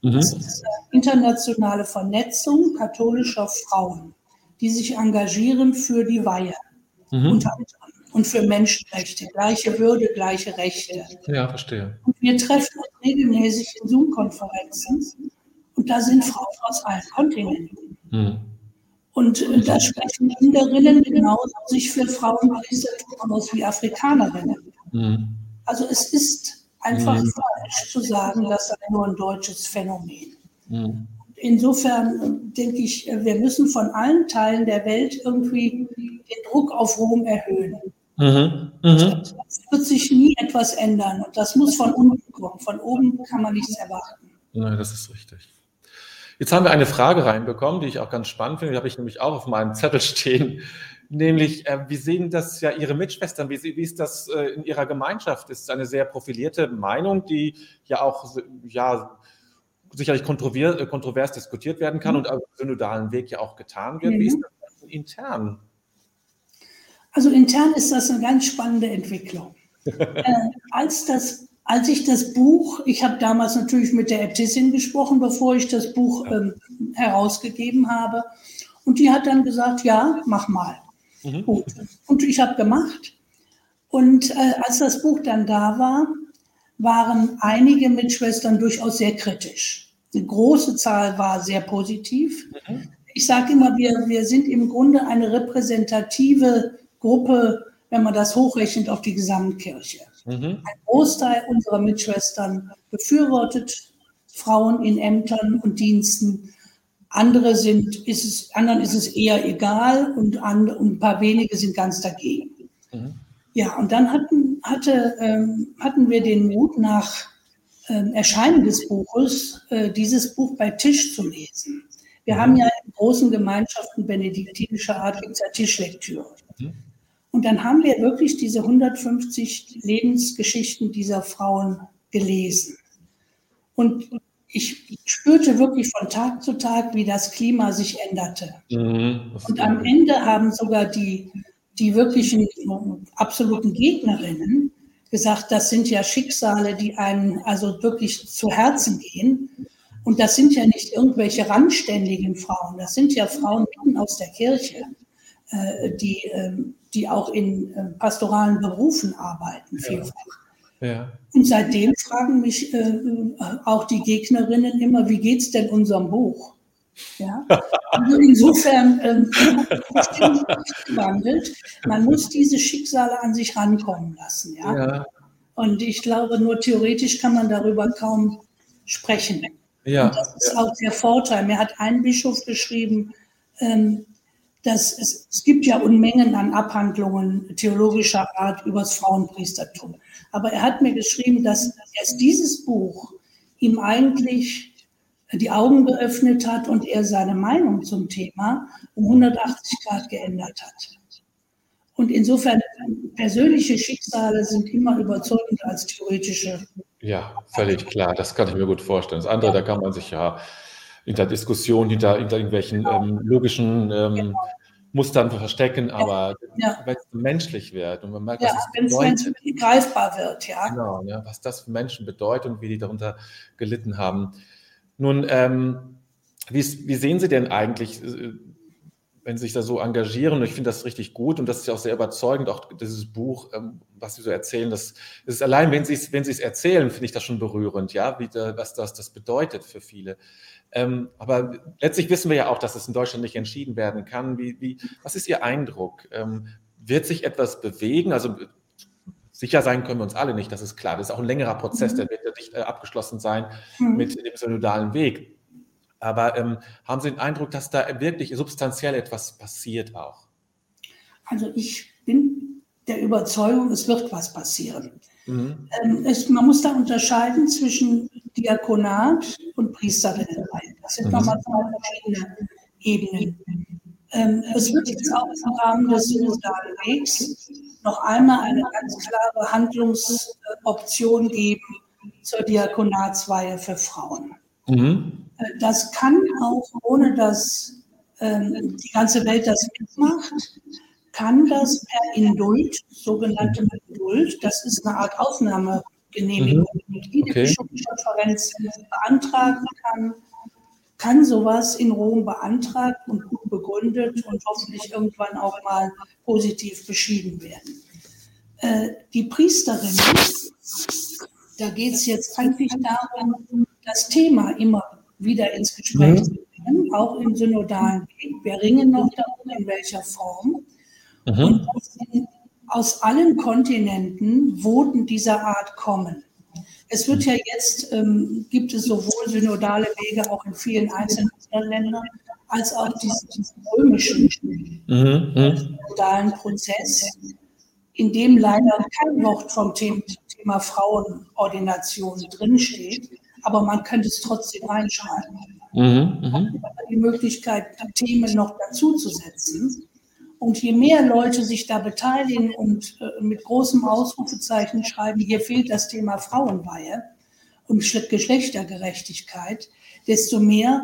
Mhm. Das ist eine internationale Vernetzung katholischer Frauen, die sich engagieren für die Weihe mhm. und für Menschenrechte, gleiche Würde, gleiche Rechte. Ja, verstehe. Und wir treffen uns regelmäßig in Zoom-Konferenzen und da sind Frauen aus allen Kontinenten. Mhm. Und äh, da sprechen Inderinnen genauso sich für Frauenpriestertum aus wie Afrikanerinnen. Mhm. Also es ist einfach mhm. falsch zu sagen, das sei nur ein deutsches Phänomen. Mhm. Insofern denke ich, wir müssen von allen Teilen der Welt irgendwie den Druck auf Rom erhöhen. Mhm. Mhm. Es wird sich nie etwas ändern und das muss von unten kommen. Von oben kann man nichts erwarten. Nein, das ist richtig. Jetzt haben wir eine Frage reinbekommen, die ich auch ganz spannend finde. Die habe ich nämlich auch auf meinem Zettel stehen. Nämlich, äh, wie sehen das ja Ihre Mitschwestern? Wie, wie ist das äh, in Ihrer Gemeinschaft? Das ist eine sehr profilierte Meinung, die ja auch ja, sicherlich kontrovers, äh, kontrovers diskutiert werden kann mhm. und auf synodalen Weg ja auch getan wird. Mhm. Wie ist das intern? Also intern ist das eine ganz spannende Entwicklung. (laughs) äh, als das als ich das Buch, ich habe damals natürlich mit der Äbtissin gesprochen, bevor ich das Buch ähm, herausgegeben habe. Und die hat dann gesagt, ja, mach mal. Mhm. Gut. Und ich habe gemacht. Und äh, als das Buch dann da war, waren einige Mitschwestern durchaus sehr kritisch. Die große Zahl war sehr positiv. Mhm. Ich sage immer, wir, wir sind im Grunde eine repräsentative Gruppe, wenn man das hochrechnet auf die Gesamtkirche. Mhm. Ein Großteil unserer Mitschwestern befürwortet Frauen in Ämtern und Diensten. Andere sind, ist es, anderen ist es eher egal und, and, und ein paar wenige sind ganz dagegen. Mhm. Ja, und dann hatten, hatte, ähm, hatten wir den Mut, nach ähm, Erscheinen des Buches äh, dieses Buch bei Tisch zu lesen. Wir mhm. haben ja in großen Gemeinschaften benediktinischer Art gibt es ja Tischlektüre. Mhm. Und dann haben wir wirklich diese 150 Lebensgeschichten dieser Frauen gelesen. Und ich spürte wirklich von Tag zu Tag, wie das Klima sich änderte. Mhm, und am Ende haben sogar die, die wirklichen absoluten Gegnerinnen gesagt, das sind ja Schicksale, die einen also wirklich zu Herzen gehen. Und das sind ja nicht irgendwelche randständigen Frauen, das sind ja Frauen mitten aus der Kirche, äh, die ähm, die auch in äh, pastoralen Berufen arbeiten, vielfach. Ja. Ja. Und seitdem fragen mich äh, auch die Gegnerinnen immer, wie geht es denn unserem Buch? Ja? Also insofern ähm, wandelt. Man muss diese Schicksale an sich rankommen lassen. Ja? ja? Und ich glaube, nur theoretisch kann man darüber kaum sprechen. Ja. Und das ist ja. auch der Vorteil. Mir hat ein Bischof geschrieben, ähm, dass es, es gibt ja Unmengen an Abhandlungen theologischer Art über das Frauenpriestertum. Aber er hat mir geschrieben, dass erst dieses Buch ihm eigentlich die Augen geöffnet hat und er seine Meinung zum Thema um 180 Grad geändert hat. Und insofern persönliche Schicksale sind immer überzeugender als theoretische. Ja, völlig klar. Das kann ich mir gut vorstellen. Das andere, ja. da kann man sich ja hinter Diskussionen, hinter, hinter irgendwelchen genau. ähm, logischen ähm, genau. Mustern verstecken, aber ja. wenn es menschlich wird und man merkt, ja, wenn es wirklich greifbar wird, ja. Genau, ja, was das für Menschen bedeutet und wie die darunter gelitten haben. Nun, ähm, wie, wie, sehen Sie denn eigentlich, äh, wenn Sie sich da so engagieren? Und ich finde das richtig gut und das ist ja auch sehr überzeugend, auch dieses Buch, ähm, was Sie so erzählen. Das, das ist allein, wenn Sie es wenn erzählen, finde ich das schon berührend, ja, wie, was das, das bedeutet für viele. Ähm, aber letztlich wissen wir ja auch, dass es in Deutschland nicht entschieden werden kann. Wie, wie, was ist Ihr Eindruck? Ähm, wird sich etwas bewegen? Also sicher sein können wir uns alle nicht, das ist klar. Das ist auch ein längerer Prozess, mhm. der wird ja nicht äh, abgeschlossen sein mhm. mit dem synodalen Weg. Aber ähm, haben Sie den Eindruck, dass da wirklich substanziell etwas passiert auch? Also ich bin der Überzeugung, es wird was passieren. Mhm. Ähm, es, man muss da unterscheiden zwischen Diakonat und Priesterinnenweihe. Das sind mhm. nochmal zwei verschiedene Ebenen. Ähm, es wird jetzt auch im Rahmen des synodalen Wegs noch einmal eine ganz klare Handlungsoption geben zur Diakonatsweihe für Frauen. Mhm. Äh, das kann auch, ohne dass ähm, die ganze Welt das mitmacht, kann das per Indult, sogenannte Indult, das ist eine Art Aufnahme Genehmigung. Mhm. Die okay. Bischofskonferenz beantragen kann, kann sowas in Rom beantragt und gut begründet und hoffentlich irgendwann auch mal positiv beschieden werden. Äh, die Priesterin, da geht es jetzt eigentlich darum, das Thema immer wieder ins Gespräch mhm. zu bringen, auch im synodalen Weg. Wir ringen noch darum, in welcher Form. Mhm. Und aus allen Kontinenten Voten dieser Art kommen. Es wird ja jetzt, ähm, gibt es sowohl synodale Wege auch in vielen einzelnen Ländern, als auch diesen, diesen römischen mhm. synodalen Prozess, in dem leider kein Wort vom Thema, Thema Frauenordination drinsteht, aber man könnte es trotzdem reinschreiben. Mhm. Mhm. Die Möglichkeit, Themen noch dazuzusetzen. Und je mehr Leute sich da beteiligen und äh, mit großem Ausrufezeichen schreiben, hier fehlt das Thema Frauenweihe und Geschlechtergerechtigkeit, desto mehr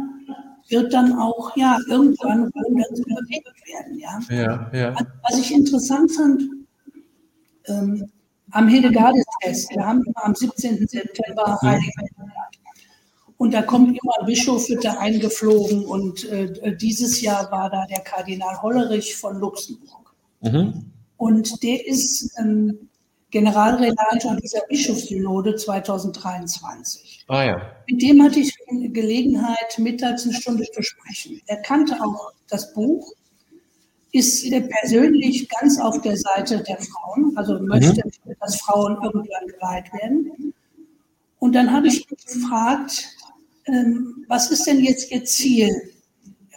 wird dann auch ja irgendwann dazu bewegt werden. Ja? Ja, ja. Also, was ich interessant fand, ähm, am Hildegardesfest, wir haben am 17. September Heiligen und da kommt immer ein Bischof, wird da eingeflogen. Und äh, dieses Jahr war da der Kardinal Hollerich von Luxemburg. Mhm. Und der ist ähm, Generalrelator dieser Bischofssynode 2023. Ah, ja. Mit dem hatte ich Gelegenheit, mittags eine Stunde zu sprechen. Er kannte auch das Buch, ist persönlich ganz auf der Seite der Frauen, also möchte, mhm. dass Frauen irgendwann geweiht werden. Und dann habe ich ihn gefragt, ähm, was ist denn jetzt Ihr Ziel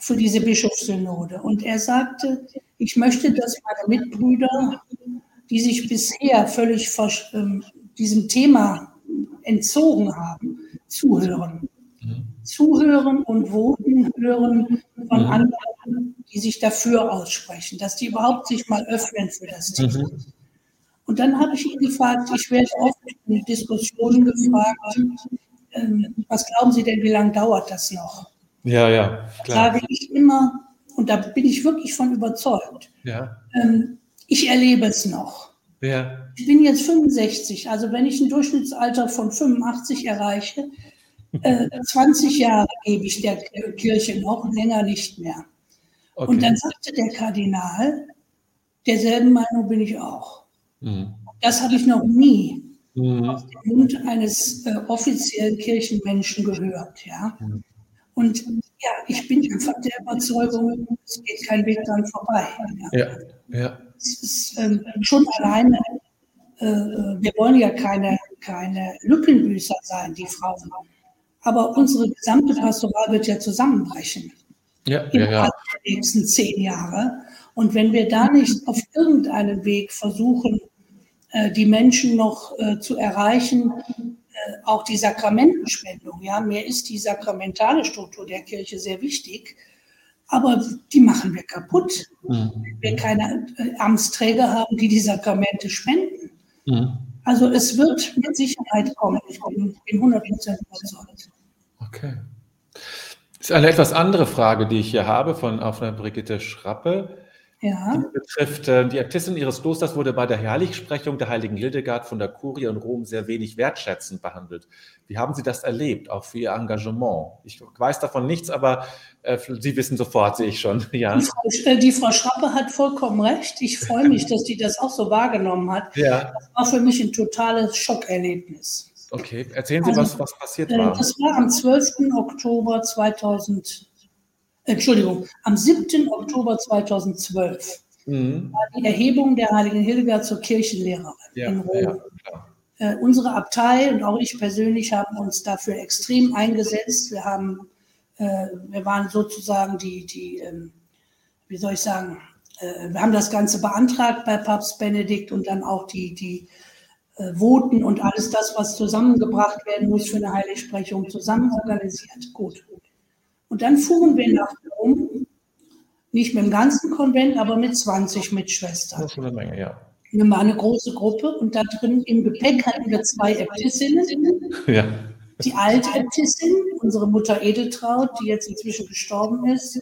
für diese Bischofssynode? Und er sagte, ich möchte, dass meine Mitbrüder, die sich bisher völlig ähm, diesem Thema entzogen haben, zuhören. Mhm. Zuhören und Voten hören von mhm. anderen, die sich dafür aussprechen, dass die überhaupt sich mal öffnen für das Thema. Mhm. Und dann habe ich ihn gefragt, ich werde oft in Diskussionen gefragt, was glauben Sie denn, wie lange dauert das noch? Ja, ja, klar. Sage ich immer, und da bin ich wirklich von überzeugt. Ja. Ähm, ich erlebe es noch. Ja. Ich bin jetzt 65, also wenn ich ein Durchschnittsalter von 85 erreiche, äh, (laughs) 20 Jahre gebe ich der Kirche noch, länger nicht mehr. Okay. Und dann sagte der Kardinal, derselben Meinung bin ich auch. Mhm. Das habe ich noch nie mhm. aus dem Mund eines äh, offiziellen Kirchenmenschen gehört. Ja? Mhm. Und ja, ich bin einfach der Überzeugung, es geht kein Weg dran vorbei. Ja, ja. ja. Es ist ähm, schon alleine, äh, wir wollen ja keine, keine Lückenbüßer sein, die Frauen. Aber unsere gesamte Pastoral wird ja zusammenbrechen. Ja, ja, ja. Die nächsten zehn Jahre. Und wenn wir da nicht auf irgendeinen Weg versuchen, äh, die Menschen noch äh, zu erreichen, äh, auch die Sakramentenspendung. Ja, mir ist die sakramentale Struktur der Kirche sehr wichtig, aber die machen wir kaputt, mhm. wenn wir keine Amtsträger haben, die die Sakramente spenden. Mhm. Also es wird mit Sicherheit kommen. Ich bin, bin 100% überzeugt. Okay. Das ist eine etwas andere Frage, die ich hier habe von auf einer Brigitte Schrappe. Ja. Die betrifft, äh, die Äbtissin ihres Klosters wurde bei der Heiligsprechung der heiligen Hildegard von der Kurie in Rom sehr wenig wertschätzend behandelt. Wie haben Sie das erlebt, auch für Ihr Engagement? Ich weiß davon nichts, aber äh, Sie wissen sofort, sehe ich schon. (laughs) Ja. Die, Frau, äh, die Frau Schrappe hat vollkommen recht. Ich freue mich, dass die das auch so wahrgenommen hat. Ja. Das war für mich ein totales Schockerlebnis. Okay, erzählen Sie, also, was, was passiert äh, war. Das war am 12. Oktober 2000. Entschuldigung, am 7. Oktober 2012 mhm. war die Erhebung der heiligen Hildegard zur Kirchenlehrerin ja, in Rom. Ja, äh, unsere Abtei und auch ich persönlich haben uns dafür extrem eingesetzt. Wir, haben, äh, wir waren sozusagen die, die ähm, wie soll ich sagen, äh, wir haben das Ganze beantragt bei Papst Benedikt und dann auch die, die äh, Voten und alles das, was zusammengebracht werden muss für eine Heiligsprechung, zusammen organisiert. Gut. Und dann fuhren wir nach Rom, nicht mit dem ganzen Konvent, aber mit 20 Mitschwestern. Das ist eine Menge, ja. Wir waren eine große Gruppe und da drin im Gepäck hatten wir zwei Äbtissinnen. (laughs) Ja. Die alte Äbtissin, unsere Mutter Edeltraut, die jetzt inzwischen gestorben ist,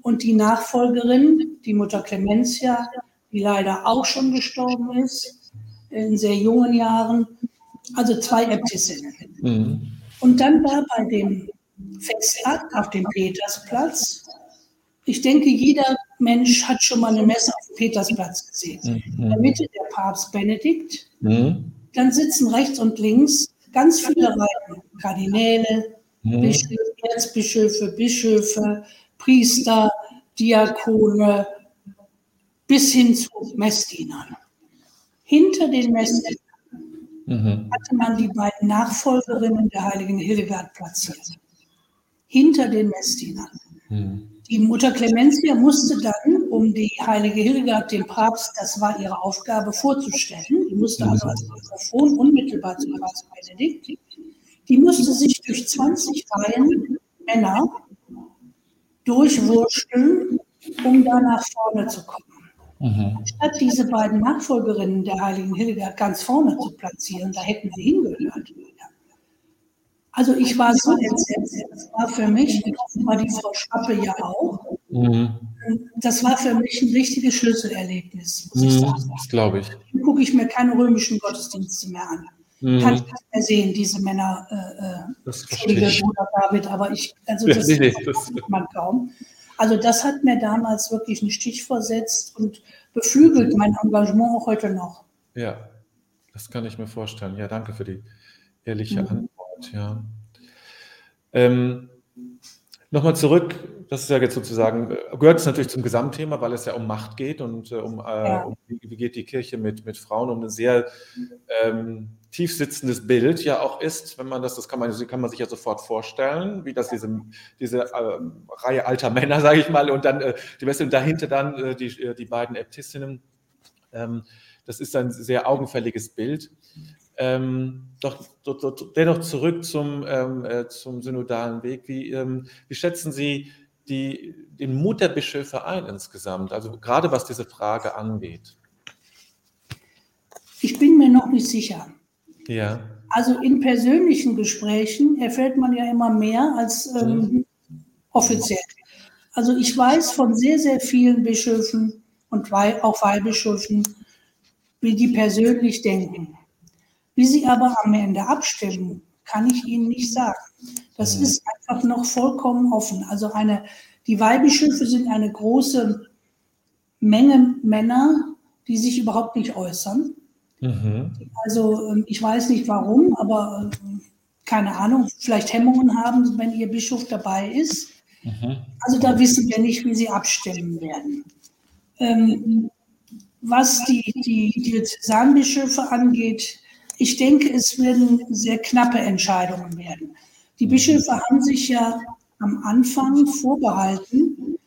und die Nachfolgerin, die Mutter Clemencia, die leider auch schon gestorben ist, in sehr jungen Jahren. also zwei Äbtissinnen. Mhm. Und dann war bei dem Festakt auf dem Petersplatz, ich denke, jeder Mensch hat schon mal eine Messe auf dem Petersplatz gesehen. Mhm. In der Mitte der Papst Benedikt. Mhm. Dann sitzen rechts und links ganz viele Reihen, Kardinäle, mhm. Bischöfe, Erzbischöfe, Bischöfe, Priester, Diakone, bis hin zu Messdienern. Hinter den Messdienern mhm. hatte man die beiden Nachfolgerinnen der heiligen Hildegard platziert. Hinter den Messdienern. Mhm. Die Mutter Clementia musste dann, um die heilige Hildegard dem Papst, das war ihre Aufgabe, vorzustellen, die musste also als Mikrofon unmittelbar zum Papst Benedikt, die musste sich durch 20 Reihen Männer durchwurschteln, um da nach vorne zu kommen. Mhm. Statt diese beiden Nachfolgerinnen der heiligen Hildegard ganz vorne zu platzieren, da hätten sie hingehört. Also ich war so entsetzt. Das war für mich, war die Frau Schrappe ja auch. Mhm. Das war für mich ein richtiges Schlüsselerlebnis. Mhm, das glaube ich. Dann gucke ich mir keine römischen Gottesdienste mehr an. Mhm. Kann ich nicht mehr sehen, diese Männer, äh, äh das Bruder David, aber ich, also das, nee, das man kaum. Also das hat mir damals wirklich einen Stich versetzt und beflügelt mein Engagement auch heute noch. Ja, das kann ich mir vorstellen. Ja, danke für die ehrliche mhm. Ja. Ähm, Nochmal zurück, das ist ja jetzt sozusagen, gehört es natürlich zum Gesamtthema, weil es ja um Macht geht und äh, um, äh, ja. um wie, geht die Kirche mit, mit Frauen, um ein sehr ähm, tief sitzendes Bild ja auch ist, wenn man das, das kann man, kann man sich ja sofort vorstellen, wie das diese, diese äh, Reihe alter Männer, (laughs) sage ich mal, und dann äh, die Weste und dahinter dann äh, die, äh, die beiden Äbtissinnen. Ähm, das ist ein sehr augenfälliges Bild. Ähm, doch, doch, doch, dennoch zurück zum, ähm, äh, zum synodalen Weg. Wie, ähm, wie schätzen Sie die, den Mut der Bischöfe ein insgesamt, also gerade was diese Frage angeht? Ich bin mir noch nicht sicher. Ja. Also in persönlichen Gesprächen erfährt man ja immer mehr als ähm, mhm. offiziell. Also ich weiß von sehr, sehr vielen Bischöfen und auch Weihbischöfen, wie die persönlich denken. Wie sie aber am Ende abstimmen, kann ich Ihnen nicht sagen. Das ist einfach noch vollkommen offen. Also eine, die Weihbischöfe sind eine große Menge Männer, die sich überhaupt nicht äußern. Mhm. Also ähm, ich weiß nicht warum, aber ähm, keine Ahnung, vielleicht Hemmungen haben, wenn ihr Bischof dabei ist. Mhm. Also da wissen wir nicht, wie sie abstimmen werden. Ähm, was die, die Diözesanbischöfe angeht, ich denke, es werden sehr knappe Entscheidungen werden. Die Bischöfe haben sich ja am Anfang vorbehalten,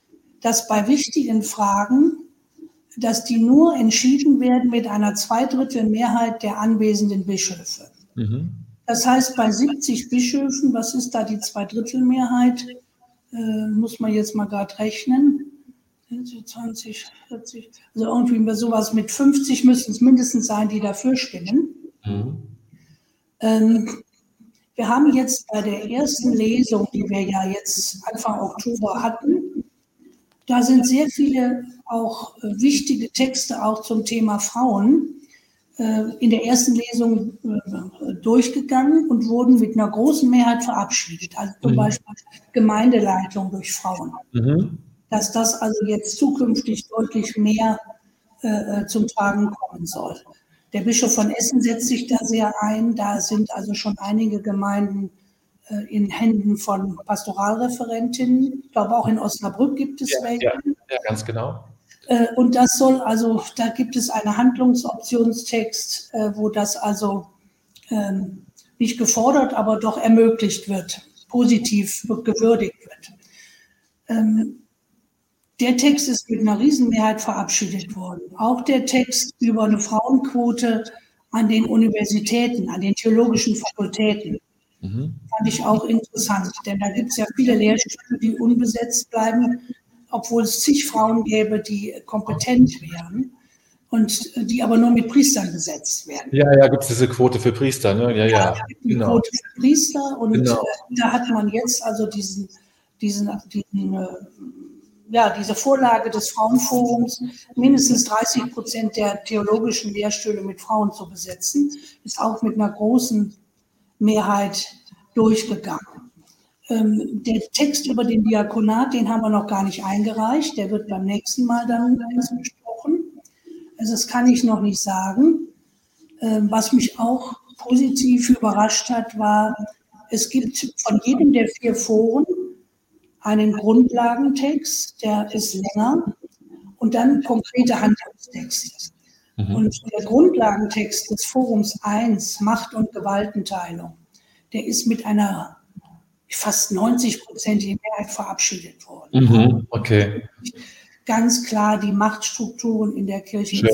dass bei wichtigen Fragen, dass die nur entschieden werden mit einer Zweidrittelmehrheit der anwesenden Bischöfe. Mhm. Das heißt, bei 70 Bischöfen, was ist da die Zweidrittelmehrheit? Äh, muss man jetzt mal gerade rechnen. 20, 40, also irgendwie sowas mit 50 müssen es mindestens sein, die dafür stimmen. Mhm. Ähm, wir haben jetzt bei der ersten Lesung, die wir ja jetzt Anfang Oktober hatten, da sind sehr viele auch äh, wichtige Texte auch zum Thema Frauen äh, in der ersten Lesung äh, durchgegangen und wurden mit einer großen Mehrheit verabschiedet. Also zum mhm. Beispiel Gemeindeleitung durch Frauen. Mhm. Dass das also jetzt zukünftig deutlich mehr äh, äh zum Tragen kommen soll. Der Bischof von Essen setzt sich da sehr ein. Da sind also schon einige Gemeinden äh, in Händen von Pastoralreferentinnen. Ich glaube, auch in Osnabrück gibt es ja, welche. Ja, ja, ganz genau. Äh, und das soll also, da gibt es einen Handlungsoptionstext, äh, wo das also ähm, nicht gefordert, aber doch ermöglicht wird, positiv gewürdigt wird. Ähm, der Text ist mit einer Riesenmehrheit verabschiedet worden. Auch der Text über eine Frauenquote an den Universitäten, an den theologischen Fakultäten. Mhm. Fand ich auch interessant, denn da gibt es ja viele Lehrstühle, die unbesetzt bleiben, obwohl es zig Frauen gäbe, die kompetent wären und die aber nur mit Priestern besetzt werden. Ja, ja, gibt es diese Quote für Priester, ne? Ja, ja. ja die genau. Quote für Priester und genau. Äh, da hat man jetzt also diesen, diesen, diesen äh, ja, diese Vorlage des Frauenforums, mindestens 30 Prozent der theologischen Lehrstühle mit Frauen zu besetzen, ist auch mit einer großen Mehrheit durchgegangen. Ähm, der Text über den Diakonat, den haben wir noch gar nicht eingereicht. Der wird beim nächsten Mal dann besprochen. Also das kann ich noch nicht sagen. Ähm, was mich auch positiv überrascht hat, war, es gibt von jedem der vier Foren einen Grundlagentext, der ist länger, und dann konkrete Handlungstexte. Mhm. Und der Grundlagentext des Forums 1, Macht und Gewaltenteilung, der ist mit einer fast 90-prozentigen Mehrheit verabschiedet worden. Mhm. Okay. Ganz klar die Machtstrukturen in der Kirche.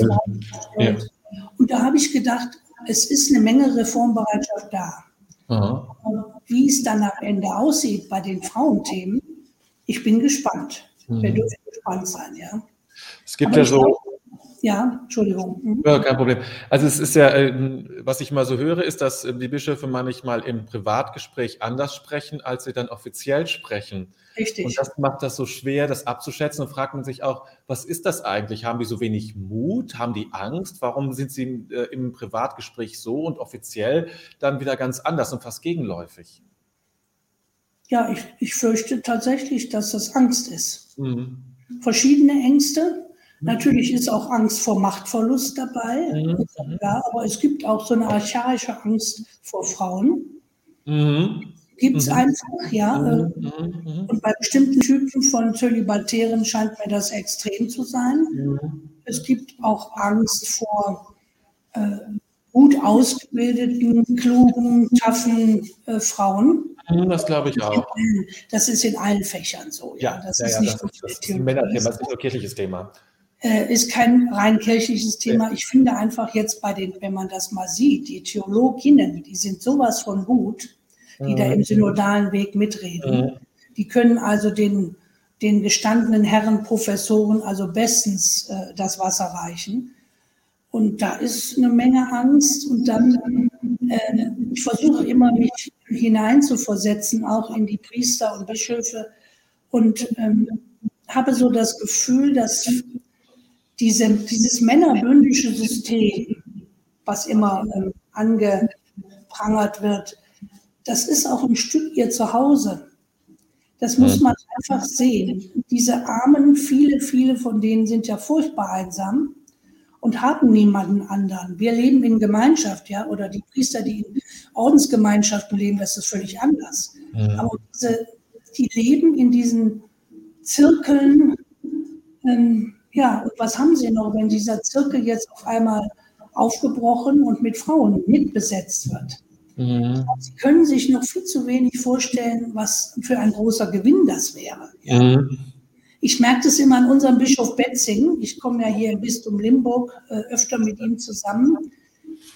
Ja. Und da habe ich gedacht, es ist eine Menge Reformbereitschaft da. Wie es dann am Ende aussieht bei den Frauenthemen, ich bin gespannt. Mhm. Wir dürfen gespannt sein, ja. Es gibt Aber ja so. Ja, Entschuldigung. Mhm. Ja, kein Problem. Also es ist ja, ähm, was ich mal so höre, ist, dass ähm, die Bischöfe manchmal im Privatgespräch anders sprechen, als sie dann offiziell sprechen. Richtig. Und das macht das so schwer, das abzuschätzen. Und fragt man sich auch, was ist das eigentlich? Haben die so wenig Mut? Haben die Angst? Warum sind sie äh, im Privatgespräch so und offiziell dann wieder ganz anders und fast gegenläufig? Ja, ich, ich fürchte tatsächlich, dass das Angst ist. Mhm. Verschiedene Ängste. Mhm. Natürlich ist auch Angst vor Machtverlust dabei. Mhm. Ja, aber es gibt auch so eine archaische Angst vor Frauen. Mhm. Gibt es mhm. einfach, ja. Mhm. Äh, und bei bestimmten Typen von Zölibatären scheint mir das extrem zu sein. Es gibt auch Angst vor äh, gut ausgebildeten, klugen, taffen äh, Frauen. Hm, das glaube ich auch. Das ist in allen Fächern so. Ja, das ja, ist ja, nicht das, das ist ein Männerthema, das ist nur kirchliches Thema. Äh, ist kein rein kirchliches Thema. Ich finde einfach jetzt bei den, wenn man das mal sieht, die Theologinnen, die sind sowas von gut, die mhm. da im synodalen Weg mitreden. Mhm. Die können also den, den gestandenen Herren Professoren also bestens äh, das Wasser reichen. Und da ist eine Menge Angst. Und dann, äh, ich versuche immer, mich hineinzuversetzen, auch in die Priester und Bischöfe. Und ähm, habe so das Gefühl, dass diese, dieses männerbündische System, was immer ähm, angeprangert wird, das ist auch ein Stück ihr Zuhause. Das muss man einfach sehen. Diese Armen, viele, viele von denen sind ja furchtbar einsam und haben niemanden anderen. Wir leben in Gemeinschaft, ja, oder die Priester, die in Ordensgemeinschaften leben, das ist völlig anders. Ja. Aber diese, die leben in diesen Zirkeln. Ähm, ja, und was haben sie noch, wenn dieser Zirkel jetzt auf einmal aufgebrochen und mit Frauen mitbesetzt wird? Mhm. Sie können sich noch viel zu wenig vorstellen, was für ein großer Gewinn das wäre. Ja. Mhm. Ich merke das immer an unserem Bischof Betzing. Ich komme ja hier im Bistum Limburg äh, öfter mit ihm zusammen.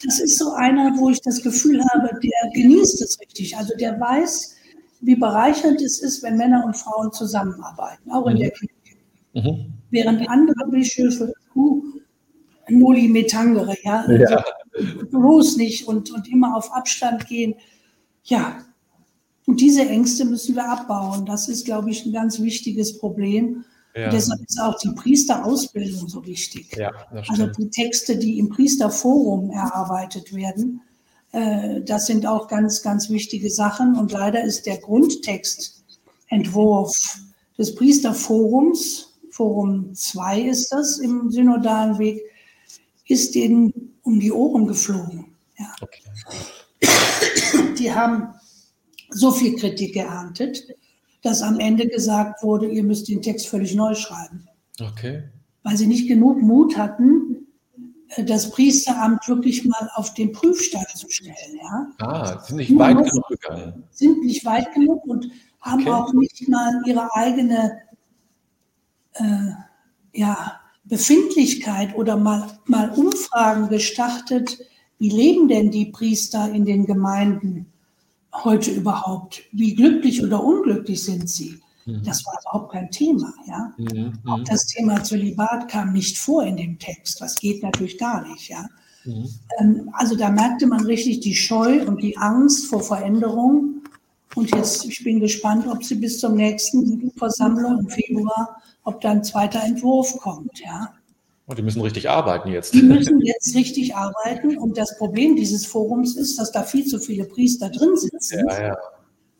Das ist so einer, wo ich das Gefühl habe, der genießt es richtig. Also der weiß, wie bereichernd es ist, wenn Männer und Frauen zusammenarbeiten, auch in mhm. der Kirche. Mhm. Während andere Bischöfe, uh, Noli Metangere, ja, ja. bloß nicht und, und immer auf Abstand gehen. Ja, und diese Ängste müssen wir abbauen. Das ist, glaube ich, ein ganz wichtiges Problem. Ja. deshalb ist auch die Priesterausbildung so wichtig. Ja, also die Texte, die im Priesterforum erarbeitet werden, äh, das sind auch ganz, ganz wichtige Sachen. Und leider ist der Grundtextentwurf des Priesterforums, Forum 2 ist das im synodalen Weg, ist denen um die Ohren geflogen. Ja. Okay. Die haben so viel Kritik geerntet, dass am Ende gesagt wurde, ihr müsst den Text völlig neu schreiben. Okay. Weil sie nicht genug Mut hatten, äh, das Priesteramt wirklich mal auf den Prüfstand zu stellen. Ja? Ah, sind nicht weit genug gegangen. Sind nicht weit genug und haben okay. auch nicht mal ihre eigene äh, ja, Befindlichkeit oder mal, mal Umfragen gestartet. Wie leben denn die Priester in den Gemeinden? Heute überhaupt? Wie glücklich oder unglücklich sind sie? Mhm. Das war überhaupt kein Thema. Ja? Mhm. Auch das Thema Zölibat kam nicht vor in dem Text. Das geht natürlich gar nicht. Ja? Mhm. Ähm, also da merkte man richtig die Scheu und die Angst vor Veränderung Und jetzt, ich bin gespannt, ob sie bis zum nächsten Versammlung im Februar, ob da ein zweiter Entwurf kommt, ja. Und die müssen richtig arbeiten jetzt. Die müssen jetzt richtig arbeiten. Und das Problem dieses Forums ist, dass da viel zu viele Priester drin sitzen. Ja, ja.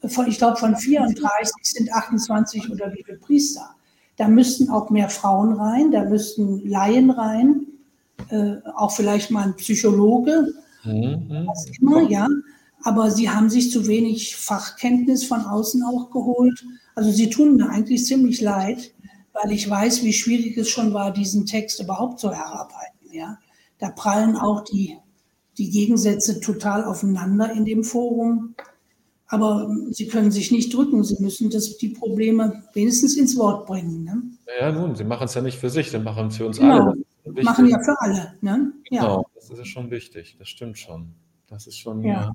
Von, ich glaube, von 34 sind 28 oder wie viele Priester. Da müssten auch mehr Frauen rein, da müssten Laien rein, äh, auch vielleicht mal ein Psychologe, mhm. was immer, ja. Aber sie haben sich zu wenig Fachkenntnis von außen auch geholt. Also sie tun mir eigentlich ziemlich leid weil ich weiß, wie schwierig es schon war, diesen Text überhaupt zu erarbeiten. Ja? Da prallen auch die, die Gegensätze total aufeinander in dem Forum. Aber sie können sich nicht drücken, sie müssen das, die Probleme wenigstens ins Wort bringen. Ne? Ja, nun, sie machen es ja nicht für sich, sie machen es für uns genau. alle. Machen ja für alle. Ne? Ja. Genau, das ist schon wichtig, das stimmt schon. Das ist schon. Ja. ja.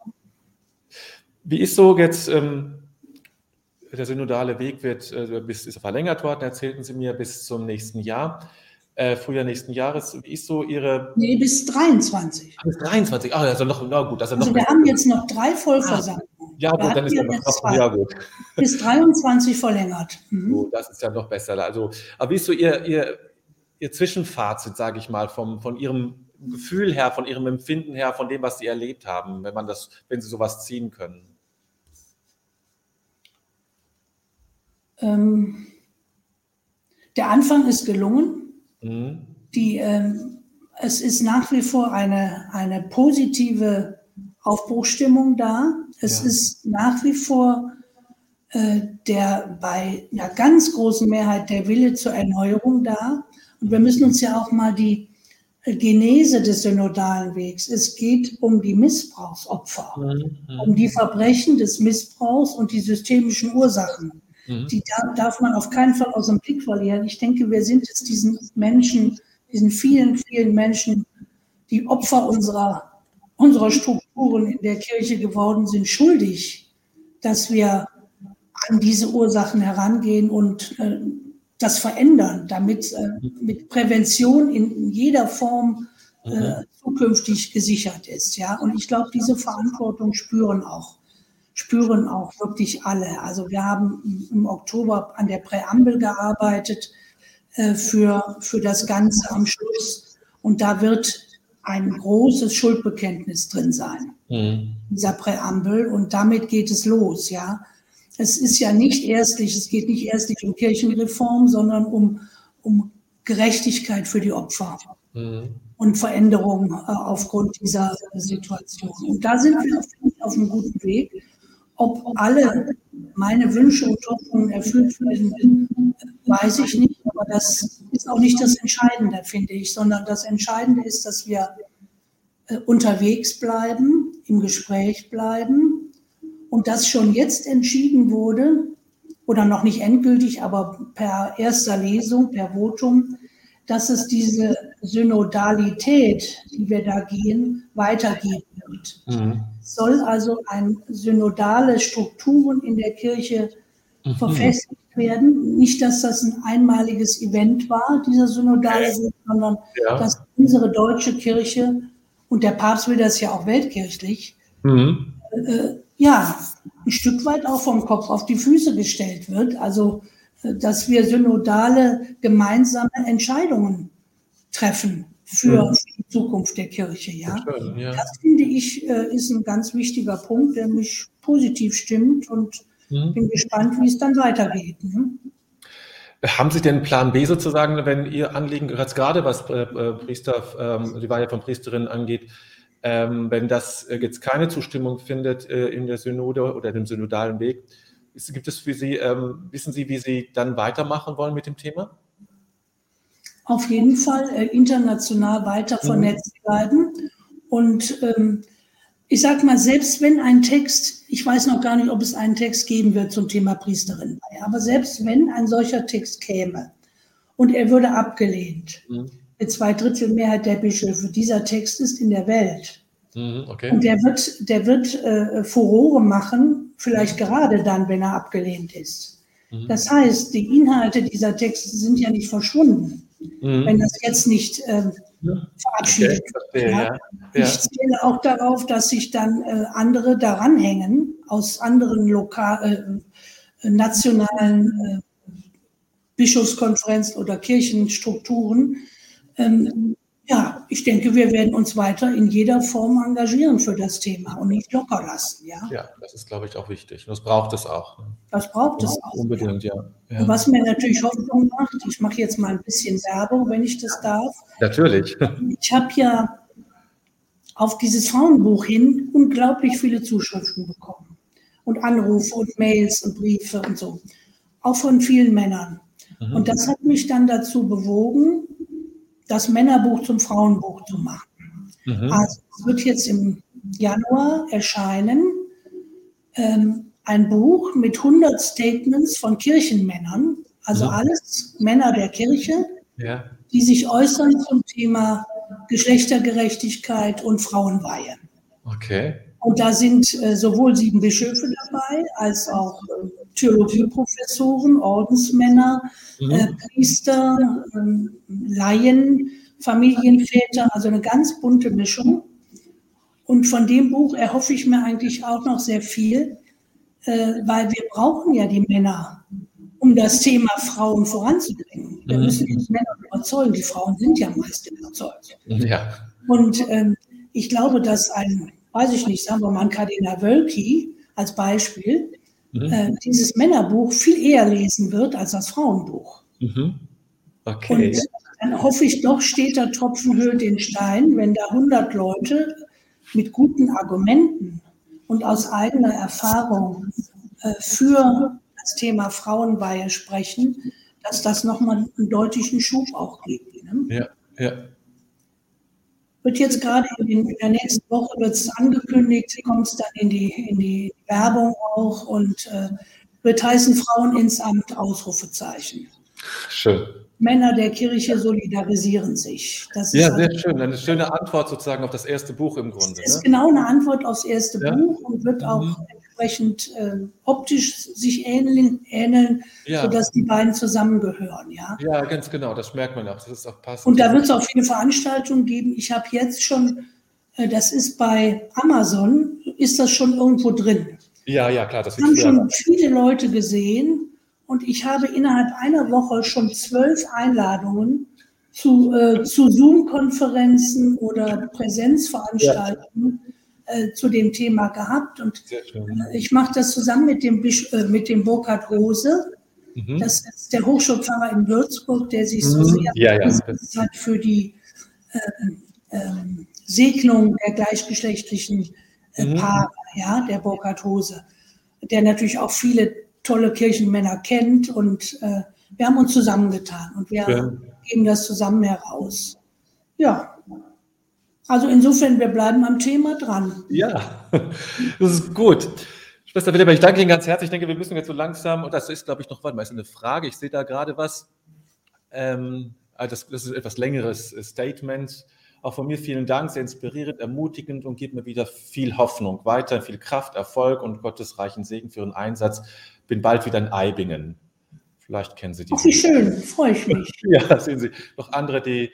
Wie ist so jetzt, ähm, der synodale Weg wird äh, bis, ist verlängert worden, erzählten Sie mir, bis zum nächsten Jahr. Äh, Frühjahr nächsten Jahres. Wie ist so Ihre. Nee, bis 23. bis 23. Ah, also noch, na gut. Also, also wir haben jetzt noch drei Vollversammlungen. Ah, ja, gut, dann ist ja noch, ja, gut. Bis 23 verlängert. Mhm. So, das ist ja noch besser. Also, aber wie ist so Ihr, Ihr, Ihr Zwischenfazit, sage ich mal, vom, von Ihrem Gefühl her, von Ihrem Empfinden her, von dem, was Sie erlebt haben, wenn man das, wenn Sie sowas ziehen können? Ähm, der Anfang ist gelungen. Mhm. Die, ähm, es ist nach wie vor eine, eine positive Aufbruchstimmung da. Es ja. ist nach wie vor äh, der bei einer ganz großen Mehrheit der Wille zur Erneuerung da. Und wir müssen uns ja auch mal die Genese des synodalen Wegs. Es geht um die Missbrauchsopfer, mhm. um die Verbrechen des Missbrauchs und die systemischen Ursachen. Mhm. Die darf man auf keinen Fall aus dem Blick verlieren. Ich denke, wir sind jetzt diesen Menschen, diesen vielen, vielen Menschen, die Opfer unserer, unserer Strukturen in der Kirche geworden sind, schuldig, dass wir an diese Ursachen herangehen und äh, das verändern, damit äh, mit Prävention in jeder Form äh, mhm. zukünftig gesichert ist. Ja, und ich glaube, diese Verantwortung spüren auch spüren auch wirklich alle. Also wir haben im Oktober an der Präambel gearbeitet äh, für, für das Ganze am Schluss. Und da wird ein großes Schuldbekenntnis drin sein, mhm. dieser Präambel. Und damit geht es los, ja. Es ist ja nicht erstlich, es geht nicht erstlich um Kirchenreform, sondern um, um Gerechtigkeit für die Opfer. Mhm. Und Veränderungen äh, aufgrund dieser Situation. Und da sind wir auf, auf einem guten Weg. Ob alle meine Wünsche und Hoffnungen erfüllt werden, weiß ich nicht. Aber das ist auch nicht das Entscheidende, finde ich, sondern das Entscheidende ist, dass wir äh, unterwegs bleiben, im Gespräch bleiben und dass schon jetzt entschieden wurde, oder noch nicht endgültig, aber per erster Lesung, per Votum, dass es diese Synodalität, die wir da gehen, weitergeben wird. Mhm. Soll also ein synodale Strukturen in der Kirche mhm. verfestigt werden. Nicht, dass das ein einmaliges Event war, dieser synodale Weg, sondern ja. dass unsere deutsche Kirche, und der Papst will das ja auch weltkirchlich, mhm. äh, ja, ein Stück weit auch vom Kopf auf die Füße gestellt wird. Also dass wir synodale gemeinsame Entscheidungen treffen für, mhm. die Zukunft der Kirche. Ja? Schön, ja. Das finde ich äh, ist ein ganz wichtiger Punkt, der mich positiv stimmt und mhm. bin gespannt, wie es dann weitergeht. Ne? Haben Sie denn Plan B sozusagen, wenn Ihr Anliegen, jetzt gerade was äh, äh Priester, ähm, die Weihe von Priesterinnen angeht, ähm, wenn das jetzt keine Zustimmung findet in der Synode oder dem synodalen Weg, Gibt es für Sie, ähm, wissen Sie, wie Sie dann weitermachen wollen mit dem Thema? Auf jeden Fall äh, international weiter mhm. vernetzt bleiben. Und ähm, ich sage mal, selbst wenn ein Text, ich weiß noch gar nicht, ob es einen Text geben wird zum Thema Priesterin, aber selbst wenn ein solcher Text käme und er würde abgelehnt, mhm. mit zwei Drittel Mehrheit der Bischöfe, dieser Text ist in der Welt. Mhm, okay. Und der wird, der wird äh, Furore machen, vielleicht gerade dann, wenn er abgelehnt ist. Mhm. Das heißt, die Inhalte dieser Texte sind ja nicht verschwunden. Mhm. Wenn das jetzt nicht äh, verabschiedet okay, ja. Ja. Ich zähle auch darauf, dass sich dann äh, andere daran hängen, aus anderen lokal, äh, nationalen äh, Bischofskonferenzen oder Kirchenstrukturen, ähm, ja, ich denke, wir werden uns weiter in jeder Form engagieren für das Thema und nicht locker lassen. Ja, ja das ist, glaube ich, auch wichtig. Das braucht es auch. Ne? Das braucht ja, es auch. Unbedingt, ja. ja. Was mir natürlich Hoffnung macht, ich mache jetzt mal ein bisschen Werbung, wenn ich das darf. Natürlich. Ich habe ja auf dieses Frauenbuch hin unglaublich viele Zuschriften bekommen und Anrufe und Mails und Briefe und so, auch von vielen Männern. Mhm. Und das hat mich dann dazu bewogen, das Männerbuch zum Frauenbuch zu machen. Mhm. Also es wird jetzt im Januar erscheinen ähm, ein Buch mit 100 Statements von Kirchenmännern, also mhm. alles Männer der Kirche, ja. die sich äußern zum Thema Geschlechtergerechtigkeit und Frauenweihe. Okay. Und da sind äh, sowohl sieben Bischöfe dabei, als auch äh, Theologieprofessoren, Ordensmänner, mhm. äh, Priester, äh, Laien, Familienväter, also eine ganz bunte Mischung. Und von dem Buch erhoffe ich mir eigentlich auch noch sehr viel, äh, weil wir brauchen ja die Männer, um das Thema Frauen voranzubringen. Wir mhm. müssen die Männer überzeugen. Die Frauen sind ja meist überzeugt. Ja. Und ähm, ich glaube, dass ein, weiß ich nicht, sagen wir mal, ein Kardinal Wölki als Beispiel, mhm. äh, dieses Männerbuch viel eher lesen wird als das Frauenbuch. Mhm. Okay. Und dann hoffe ich doch, steht der Tropfen höhlt den Stein, wenn da 100 Leute mit guten Argumenten und aus eigener Erfahrung äh, für das Thema Frauenweihe sprechen, dass das nochmal einen deutlichen Schub auch gibt. Ne? Ja, ja. Wird jetzt gerade in, in, der nächsten Woche wird es angekündigt, kommt es dann in die, in die Werbung auch und äh, wird heißen Frauen ins Amt, Ausrufezeichen. Schön. Männer der Kirche solidarisieren sich. ja, sehr schön. Eine schöne Antwort sozusagen auf das erste Buch im Grunde. Das ist ne? genau eine Antwort aufs erste ja. Buch und wird auch mhm. Entsprechend äh, optisch sich ähneln, ähneln ja. sodass die beiden zusammengehören. Ja? ja, ganz genau. Das merkt man auch. Das ist auch passend. Und da wird es auch viele Veranstaltungen geben. Ich habe jetzt schon, äh, das ist bei Amazon, ist das schon irgendwo drin. Ja, ja, klar. Das haben schon viele Leute gesehen und ich habe innerhalb einer Woche schon zwölf Einladungen zu, äh, zu Zoom-Konferenzen oder Präsenzveranstaltungen. Äh, zu dem Thema gehabt. Und äh, ich mache das zusammen mit dem, Bisch, äh, mit dem Burkhard Rose. Mhm. Das ist der Hochschulpfarrer in Würzburg, der sich so mhm. sehr ja, ja. hat für die äh, ähm, Segnung der gleichgeschlechtlichen äh, mhm. Paare, ja, der Burkhard Hose, der natürlich auch viele tolle Kirchenmänner kennt und wir haben uns zusammengetan und wir ja. geben das zusammen heraus. Ja. Also insofern, wir bleiben am Thema dran. Ja, (laughs) das ist gut. Schwester Philippa, ich danke Ihnen ganz herzlich. Ich denke, wir müssen jetzt so langsam, und das ist, glaube ich, noch, warte mal, ist eine Frage. Ich sehe da gerade was. Ähm, ah, das, das, ist etwas längeres Statement. Auch von mir vielen Dank, sehr inspirierend, ermutigend und gibt mir wieder viel Hoffnung, weiter viel Kraft, Erfolg und Gottes reichen Segen für Ihren Einsatz bin bald wieder in Eibingen. Vielleicht kennen Sie die. Ach, wie schön, freue ich mich. (laughs) ja, sehen Sie. Noch andere, die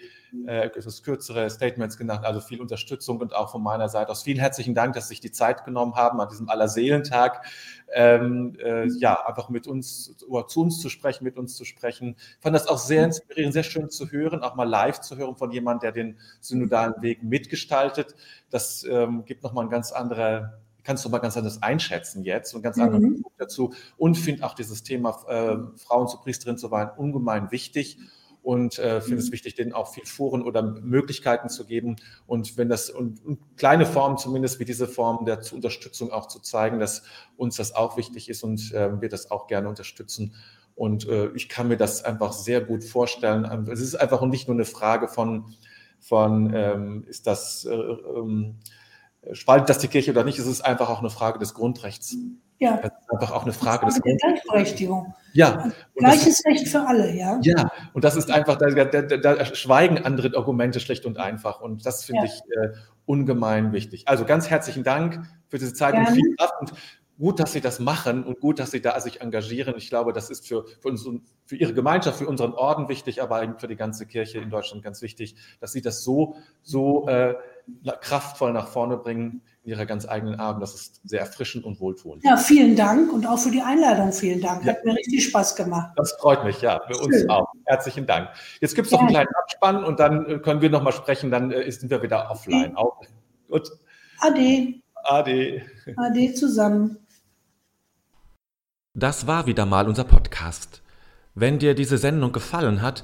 äh, etwas kürzere Statements genannt, also viel Unterstützung und auch von meiner Seite aus vielen herzlichen Dank, dass Sie sich die Zeit genommen haben, an diesem Allerseelentag, ähm, äh, ja, einfach mit uns, oder zu uns zu sprechen, mit uns zu sprechen. Ich fand das auch sehr inspirierend, sehr schön zu hören, auch mal live zu hören von jemandem, der den synodalen Weg mitgestaltet. Das ähm, gibt nochmal ein ganz andere kannst du mal ganz anders einschätzen jetzt und ganz mhm. andere dazu. Und finde auch dieses Thema äh, Frauen zu Priesterin zu weihen ungemein wichtig und äh, finde mhm. es wichtig, denen auch viel Foren oder Möglichkeiten zu geben und wenn das und, und, kleine Formen zumindest wie diese Form der Unterstützung auch zu zeigen, dass uns das auch wichtig ist und äh, wir das auch gerne unterstützen. Und äh, ich kann mir das einfach sehr gut vorstellen. Es ist einfach nicht nur eine Frage von, von ähm, ist das äh, ähm, spaltet das die Kirche oder nicht, es ist einfach auch eine Frage des Grundrechts. Ja. Es ist einfach auch eine Frage, des Grundrechts. Gleichberechtigung. Ja. Gleiches Recht für alle, ja. Ja, und das ist einfach, da, da, da schweigen andere Argumente schlicht und einfach. Und das finde ja. ich äh, ungemein wichtig. Also ganz herzlichen Dank für diese Zeit Gerne. und viel Kraft. Und gut, dass Sie das machen und gut, dass Sie da sich engagieren. Ich glaube, das ist für, für, uns, für Ihre Gemeinschaft, für unseren Orden wichtig, aber eben für die ganze Kirche in Deutschland ganz wichtig, dass Sie das so, so äh, kraftvoll nach vorne bringen in Ihrer ganz eigenen Art. Das ist sehr erfrischend und wohltuend. Ja, vielen Dank und auch für die Einladung vielen Dank. Hat ja. mir richtig Spaß gemacht. Das freut mich, ja, für Schön. uns auch. Herzlichen Dank. Jetzt gibt es noch einen kleinen Abspann und dann äh, können wir nochmal sprechen, dann äh, sind wir wieder offline. Auch. Gut. Ade. Ade. Ade zusammen. Das war wieder mal unser Podcast. Wenn dir diese Sendung gefallen hat,